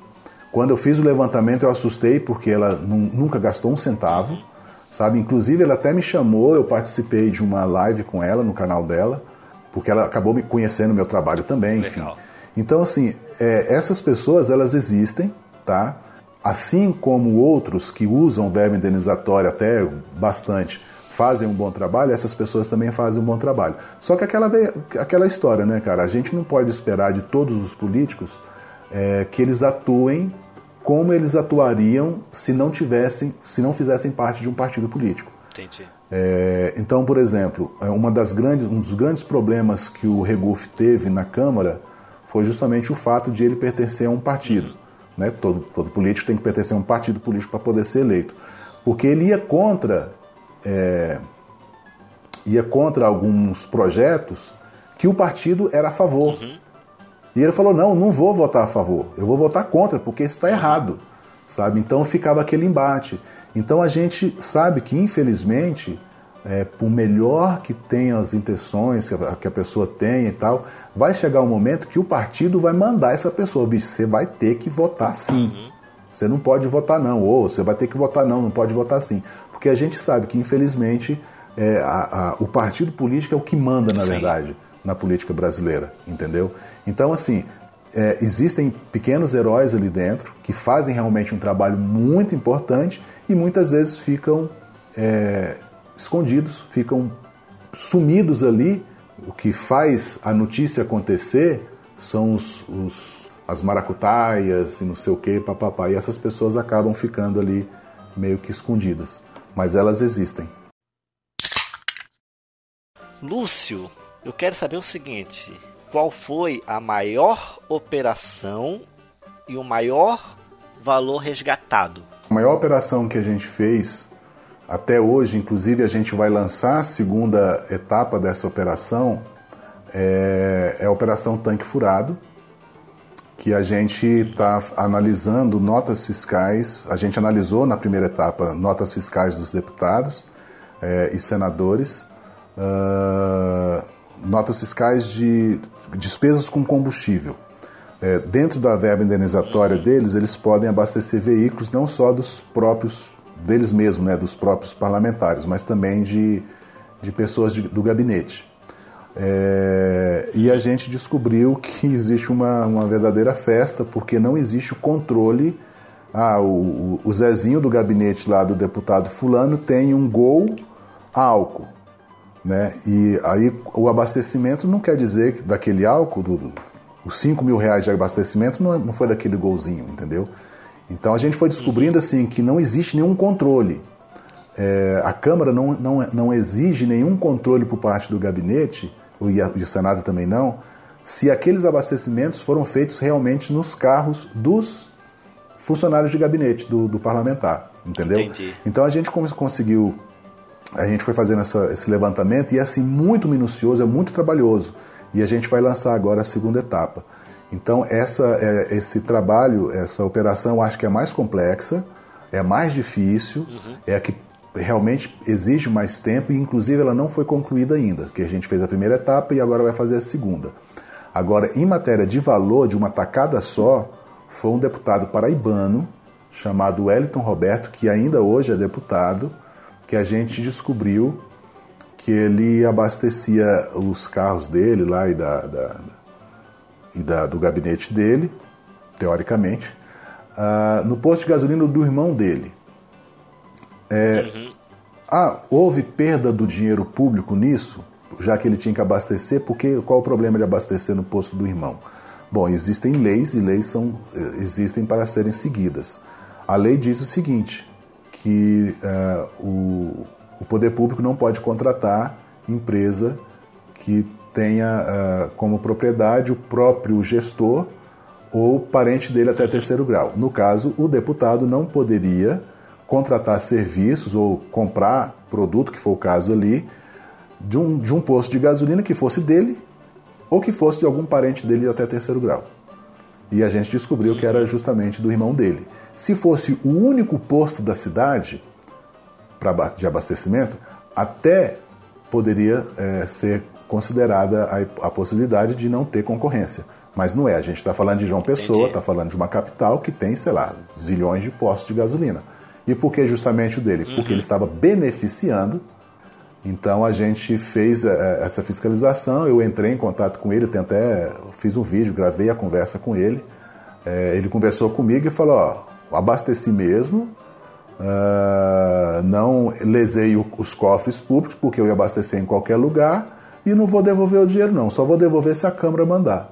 Quando eu fiz o levantamento eu assustei porque ela nunca gastou um centavo, sabe? Inclusive ela até me chamou, eu participei de uma live com ela no canal dela, porque ela acabou me conhecendo meu trabalho também, enfim. Legal. Então assim, é, essas pessoas elas existem, tá? Assim como outros que usam verba indenizatória até bastante fazem um bom trabalho, essas pessoas também fazem um bom trabalho. Só que aquela, aquela história, né, cara? A gente não pode esperar de todos os políticos é, que eles atuem como eles atuariam se não tivessem, se não fizessem parte de um partido político. Entendi. É, então, por exemplo, é, uma das grandes, um dos grandes problemas que o Regufe teve na Câmara foi justamente o fato de ele pertencer a um partido. Uhum. Né? Todo, todo político tem que pertencer a um partido político para poder ser eleito. Porque ele ia contra, é, ia contra alguns projetos que o partido era a favor. Uhum. E ele falou: não, não vou votar a favor, eu vou votar contra, porque isso está uhum. errado. Sabe? Então ficava aquele embate. Então a gente sabe que, infelizmente, é, por melhor que tenha as intenções que a, que a, pessoa tem e tal, vai chegar um momento que o partido vai mandar essa pessoa, bicho, você vai ter que votar sim. Uhum. Você não pode votar não, ou você vai ter que votar não, não pode votar sim. Porque a gente sabe que, infelizmente, é, a, a, o partido político é o que manda, na sim. verdade, na política brasileira, entendeu? Então, assim, é, existem pequenos heróis ali dentro que fazem realmente um trabalho muito importante e muitas vezes ficam é, escondidos, ficam sumidos ali. O que faz a notícia acontecer são os, os as maracutaias e não sei o que, papapá. E essas pessoas acabam ficando ali meio que escondidas. Mas elas existem. Lúcio, eu quero saber o seguinte: qual foi a maior operação e o maior valor resgatado? A maior operação que a gente fez até hoje, inclusive, a gente vai lançar a segunda etapa dessa operação, é, é a Operação Tanque Furado, que a gente está analisando notas fiscais. A gente analisou na primeira etapa notas fiscais dos deputados é, e senadores, uh, notas fiscais de despesas com combustível. É, dentro da verba indenizatória deles, eles podem abastecer veículos não só dos próprios, deles mesmos, né, dos próprios parlamentares, mas também de, de pessoas de, do gabinete. É, e a gente descobriu que [laughs] existe uma, uma verdadeira festa, porque não existe o controle. Ah, o, o Zezinho do gabinete lá do deputado Fulano tem um gol álcool. Né? E aí o abastecimento não quer dizer que daquele álcool, do, os 5 mil reais de abastecimento, não, não foi daquele golzinho, entendeu? Então a gente foi descobrindo assim que não existe nenhum controle. É, a Câmara não, não, não exige nenhum controle por parte do gabinete e, a, e o Senado também não, se aqueles abastecimentos foram feitos realmente nos carros dos funcionários de gabinete do, do parlamentar, entendeu? Entendi. Então a gente conseguiu, a gente foi fazendo essa, esse levantamento e é assim muito minucioso, é muito trabalhoso e a gente vai lançar agora a segunda etapa. Então essa, é, esse trabalho, essa operação, acho que é mais complexa, é mais difícil, uhum. é a que realmente exige mais tempo e inclusive ela não foi concluída ainda, que a gente fez a primeira etapa e agora vai fazer a segunda. Agora, em matéria de valor de uma tacada só, foi um deputado paraibano chamado Wellington Roberto, que ainda hoje é deputado, que a gente descobriu que ele abastecia os carros dele lá e, da, da e da, do gabinete dele, teoricamente, uh, no posto de gasolina do irmão dele. É, uhum. Ah, houve perda do dinheiro público nisso, já que ele tinha que abastecer, porque qual o problema de abastecer no posto do irmão? Bom, existem leis e leis são, eh, existem para serem seguidas. A lei diz o seguinte, que uh, o, o poder público não pode contratar empresa que tenha uh, como propriedade o próprio gestor ou parente dele até terceiro grau. No caso, o deputado não poderia contratar serviços ou comprar produto, que for o caso ali, de um, de um posto de gasolina que fosse dele ou que fosse de algum parente dele até terceiro grau. E a gente descobriu que era justamente do irmão dele. Se fosse o único posto da cidade pra, de abastecimento, até poderia é, ser considerada a, a, possibilidade de não ter concorrência. Mas não é. A gente está falando de João Pessoa, está falando de uma capital que tem, sei lá, zilhões de postos de gasolina. E por que justamente o dele? Uhum. Porque ele estava beneficiando. Então a gente fez é, essa fiscalização, eu entrei em contato com ele, até fiz um vídeo, gravei a conversa com ele. É, ele conversou comigo e falou: ó, abasteci mesmo, uh, não lesei os cofres públicos, porque eu ia abastecer em qualquer lugar e não vou devolver o dinheiro, não, só vou devolver se a Câmara mandar.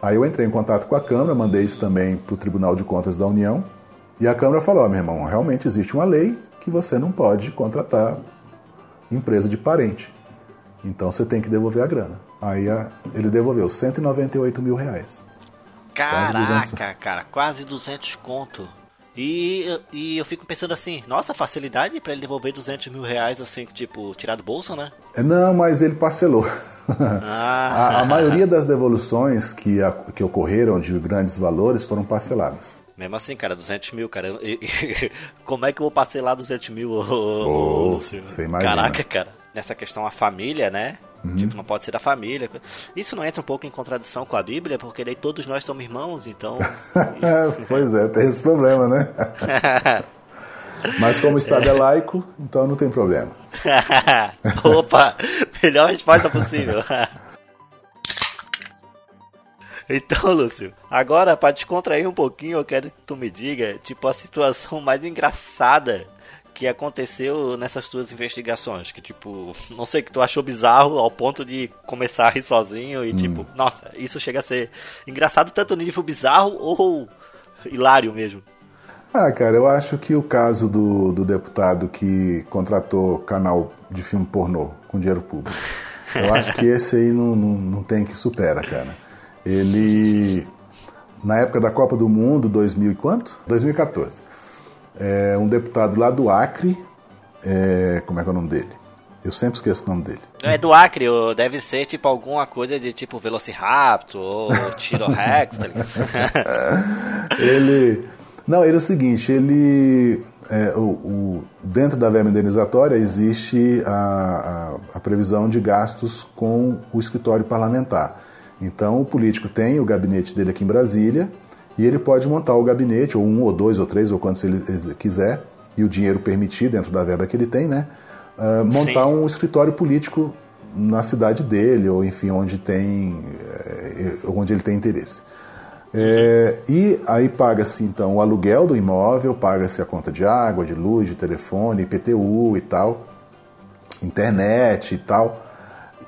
Aí eu entrei em contato com a Câmara, mandei isso também para o Tribunal de Contas da União e a Câmara falou: oh, meu irmão, realmente existe uma lei que você não pode contratar empresa de parente. Então você tem que devolver a grana. Aí a, ele devolveu 198 mil reais. Caraca, quase cara, quase 200 conto. E, e eu fico pensando assim, nossa, facilidade para ele devolver 200 mil reais, assim, tipo, tirar do bolso, né? É, não, mas ele parcelou. [laughs] Ah. a, a, maioria das devoluções que, a, que ocorreram de grandes valores foram parceladas. Mesmo assim, cara, 200 mil, cara. E, [laughs] e, como é que eu vou parcelar 200 mil, ô, oh, Lúcio? Caraca, cara. Nessa questão, a família, né? Uhum. Tipo, não pode ser da família. Isso não entra um pouco em contradição com a Bíblia, porque daí todos nós somos irmãos, então. [laughs] pois é, tem esse problema, né? [laughs] Mas como o Estado é laico, então não tem problema. [laughs] Opa! Melhor resposta possível. Então, Lúcio, agora para descontrair um pouquinho, eu quero que tu me diga, tipo, a situação mais engraçada que aconteceu nessas tuas investigações, que tipo, [laughs] não sei que tu achou bizarro ao ponto de começar a rir sozinho e hum. tipo, nossa, isso chega a ser engraçado tanto no nível bizarro ou hilário mesmo. Ah, cara, eu acho que o caso do, do deputado que contratou canal de filme pornô com dinheiro público, eu acho que esse aí não, não, não tem que supera, cara. Ele, na época da Copa do Mundo, 2000 e quanto? 2014. É, um deputado lá do Acre, é, como é que é o nome dele? Eu sempre esqueço o nome dele. Não é do Acre, ou deve ser tipo alguma coisa de tipo Velociraptor ou T-Rex, tá ligado? [laughs] ele. Não, ele é o seguinte, ele. É, o, o- dentro da verba indenizatória existe a, a- a previsão de gastos com o escritório parlamentar. Então o político tem o gabinete dele aqui em Brasília e ele pode montar o gabinete, ou um, ou dois, ou três, ou quantos ele, ele quiser, e o dinheiro permitir dentro da verba que ele tem, né? ah, montar Sim. um escritório político na cidade dele, ou enfim, onde tem. eh, onde ele tem interesse. É, e aí paga-se então o aluguel do imóvel, paga-se a conta de água, de luz, de telefone, IPTU e tal, internet e tal.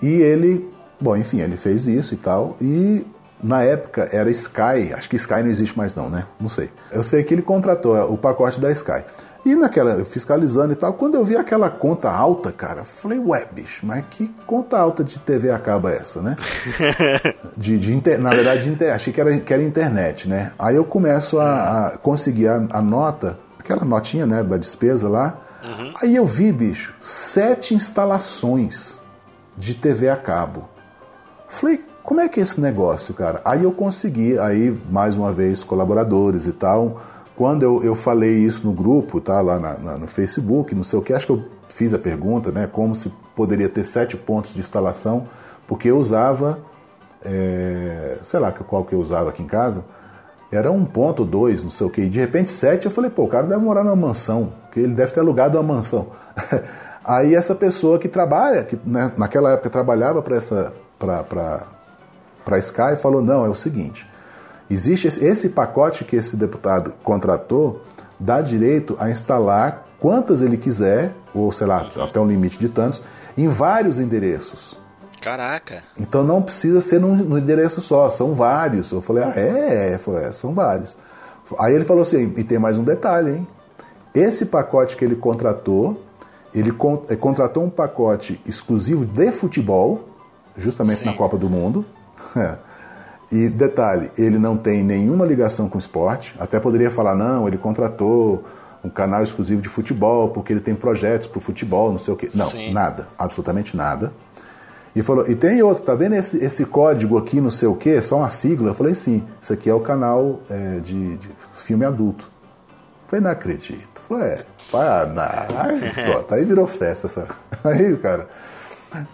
E ele, bom, enfim, ele fez isso e tal. E na época era Sky, acho que Sky não existe mais não, né? Não sei. Eu sei que ele contratou o pacote da Sky. E naquela, eu fiscalizando e tal, quando eu vi aquela conta alta, cara, falei, ué, bicho, mas que conta alta de TV acaba essa, né? [laughs] de, de inter- na verdade, de inter- achei que era, que era internet, né? Aí eu começo a, a conseguir a, a nota, aquela notinha, né, da despesa lá. Aí eu vi, bicho, sete instalações de TV a cabo. Falei, como é que é esse negócio, cara? Aí eu consegui, aí mais uma vez, colaboradores e tal. Quando eu, eu falei isso no grupo, tá, lá na- na- no Facebook, não sei o que, acho que eu fiz a pergunta, né, como se poderia ter sete pontos de instalação, porque eu usava, é, sei lá qual que eu usava aqui em casa, era um ponto, dois, não sei o que, e de repente sete, eu falei, pô, o cara deve morar numa mansão, que ele deve ter alugado uma mansão. [laughs] Aí essa pessoa que trabalha, que né, naquela época trabalhava para essa, para a Sky, falou, não, é o seguinte, existe esse, pacote que esse deputado contratou, dá direito a instalar quantas ele quiser, ou sei lá, até um limite de tantos, em vários endereços. Caraca. Então não precisa ser num, num endereço só, são vários. Eu falei, ah, é? Eu falei, é, são vários. Aí ele falou assim, e tem mais um detalhe, hein? Esse pacote que ele contratou, ele con- eh, contratou um pacote exclusivo de futebol, justamente Sim. na Copa do Mundo. E detalhe, ele não tem nenhuma ligação com o esporte. Até poderia falar, não, ele contratou um canal exclusivo de futebol, porque ele tem projetos para o futebol, não sei o quê. Não, Sim. nada, absolutamente nada. E falou, e tem outro, tá vendo esse, esse código aqui, não sei o quê, só uma sigla? Eu falei, sim, isso aqui é o canal é, de, de filme adulto. Eu falei, não acredito. Eu falei, é, pá, não. Aí, pronto, aí virou festa. Essa... [laughs] Aí, cara,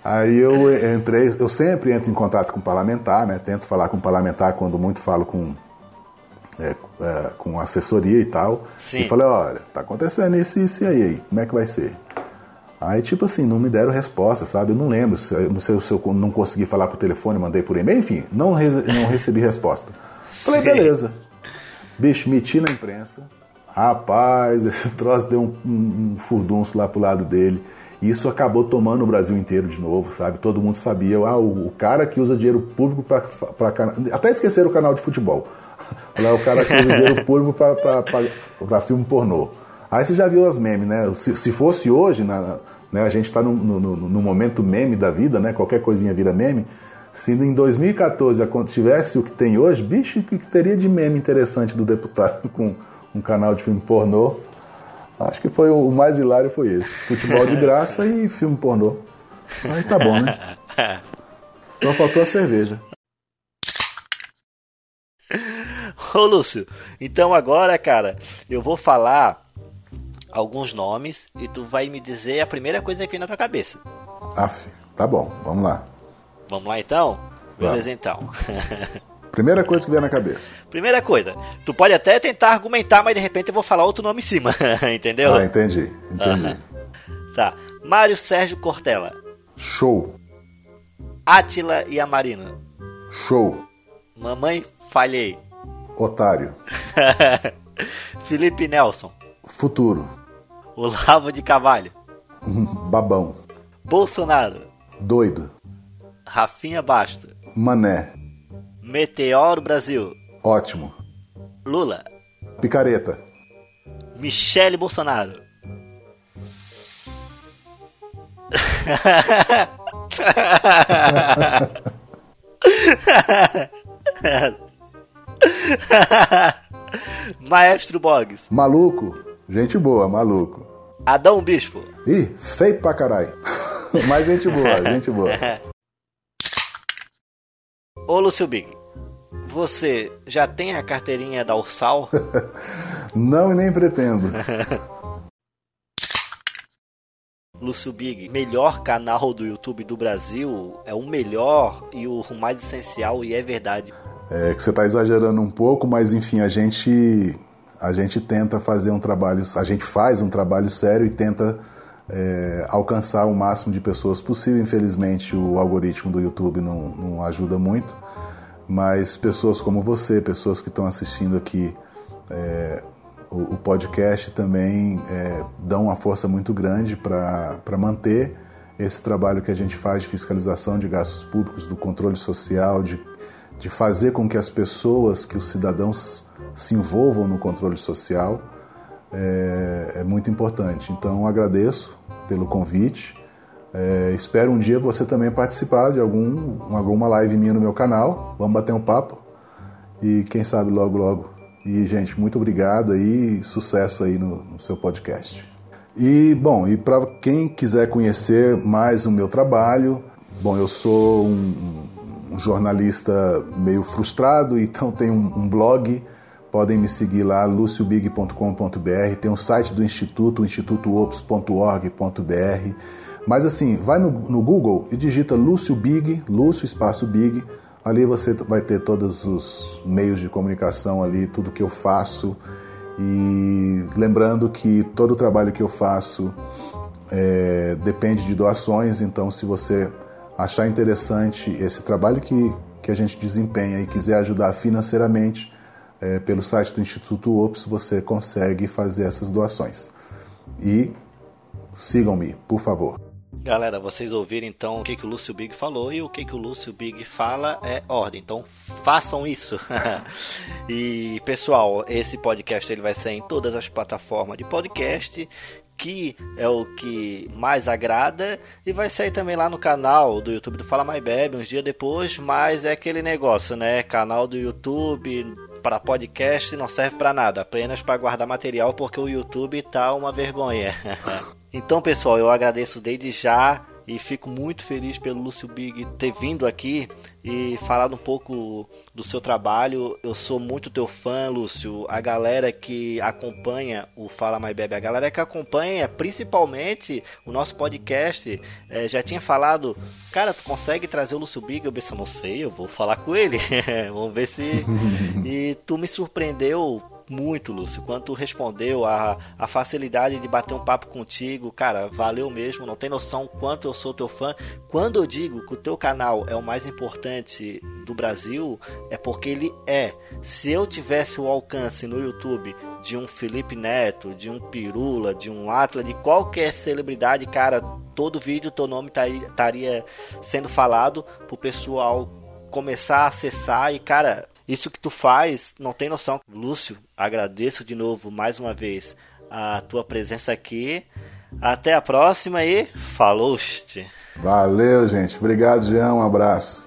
aí eu entrei, eu sempre entro em contato com parlamentar, né? Tento falar com parlamentar quando muito falo com, é, é, com assessoria e tal. Sim. E falei, olha, tá acontecendo isso e isso aí, aí, como é que vai ser? Aí, tipo assim, não me deram resposta, sabe? Eu não lembro, se, não sei se eu não consegui falar por telefone, mandei por e-mail, enfim, não, re- não recebi resposta. Falei, Sim. beleza. Bicho, meti na imprensa. Rapaz, esse troço deu um, um, um furdunço lá pro lado dele. Isso acabou tomando o Brasil inteiro de novo, sabe? Todo mundo sabia. Ah, o, o cara que usa dinheiro público cana- Até esqueceram o canal de futebol. [laughs] O cara que usa dinheiro público pra filme pornô. Aí você já viu as memes, né? Se, se fosse hoje, na, né, a gente está no, no, no- momento meme da vida, né? Qualquer coisinha vira meme. Se em 2014 acon- tivesse o que tem hoje, bicho, o que teria de meme interessante do deputado [laughs] com um canal de filme pornô? Acho que foi o mais hilário foi esse. Futebol de graça e filme pornô. Aí tá bom, né? [laughs] Só faltou a cerveja. Ô Lúcio, então agora, cara, eu vou falar alguns nomes e tu vai me dizer a primeira coisa que vem na tua cabeça. Aff, tá bom, vamos lá. Vamos lá então? Beleza então. [laughs] Primeira coisa que vier na cabeça. Primeira coisa, tu pode até tentar argumentar, mas de repente eu vou falar outro nome em cima, [laughs] entendeu? Ah, entendi, entendi. Aham. Tá. Mário Sérgio Cortella, Show, Átila e Amarino, show, Mamãe Falhei, otário, [laughs] Felipe Nelson, futuro, Olavo de Cavalho, [laughs] babão, Bolsonaro, doido, Rafinha Basto, mané, Meteoro Brasil, ótimo, Lula, picareta, Michele Bolsonaro. [laughs] Maestro Boggs, maluco, gente boa, maluco. Adão Bispo, Ih, feio pra caralho. [laughs] Mas gente boa, gente boa. [laughs] Ô Lúcio Big, você já tem a carteirinha da Ursal? [laughs] Não e nem pretendo. [laughs] Lúcio Big, melhor canal do YouTube do Brasil, é o melhor e o mais essencial, e é verdade. É que você está exagerando um pouco, mas enfim, a gente a gente tenta fazer um trabalho, a gente faz um trabalho sério e tenta é, alcançar o máximo de pessoas possível. Infelizmente, o algoritmo do YouTube não, não ajuda muito, mas pessoas como você, pessoas que estão assistindo aqui é, o, o, podcast também é, dão uma força muito grande para manter esse trabalho que a gente faz de fiscalização de gastos públicos, do controle social, de, de fazer com que as pessoas, que os cidadãos se envolvam no controle social é, é muito importante. Então agradeço pelo convite. É, espero um dia você também participar de algum, alguma live minha no meu canal. Vamos bater um papo e quem sabe logo, logo. E, gente, muito obrigado e sucesso aí no, no seu podcast. E, bom, e para quem quiser conhecer mais o meu trabalho, bom, eu sou um, um jornalista meio frustrado, [laughs] então tenho um, um blog podem me seguir lá, luciobig.com.br, tem o site do Instituto, institutoops.org.br. Mas assim, vai no, no, Google e digita Lúcio Big, Lúcio espaço Big. Ali você vai ter todos os meios de comunicação ali, tudo que eu faço. E lembrando que todo o trabalho que eu faço é, depende de doações, então se você achar interessante esse trabalho que, que a gente desempenha e quiser ajudar financeiramente, é, pelo site do Instituto Ops você consegue fazer essas doações. E sigam-me, por favor. Galera, vocês ouviram então o que, que o Lúcio Big falou e o que, que o Lúcio Big fala é ordem. Então façam isso. [laughs] e pessoal, esse podcast ele vai sair em todas as plataformas de podcast que é o que mais agrada e vai sair também lá no canal do YouTube do Fala Mais Bebe uns dias depois, mas é aquele negócio, né? Canal do YouTube para podcast não serve para nada, apenas para guardar material porque o YouTube tá uma vergonha. [laughs] então, pessoal, eu agradeço desde já e fico muito feliz pelo Lúcio Big ter vindo aqui e falado um pouco do seu trabalho. Eu sou muito teu fã, Lúcio. A galera que acompanha o Fala Mais Bebe, a galera que acompanha principalmente o nosso podcast, é, já tinha falado, cara, tu consegue trazer o Lúcio Big? Eu eu não sei, eu vou falar com ele. [laughs] Vamos ver se. [laughs] e tu me surpreendeu muito, Lúcio. Quando tu respondeu, a, a facilidade de bater um papo contigo, cara, valeu mesmo. Não tem noção quanto eu sou teu fã. Quando eu digo que o teu canal é o mais importante do Brasil, é porque ele é. Se eu tivesse o alcance no YouTube de um Felipe Neto, de um Pirula, de um Atlas, de qualquer celebridade, cara, todo vídeo teu nome estaria sendo falado pro pessoal começar a acessar e, cara, isso que tu faz, não tem noção. Lúcio, agradeço de novo mais uma vez a tua presença aqui. Até a próxima e falou! -te. Valeu, gente. Obrigado, Jean. Um abraço.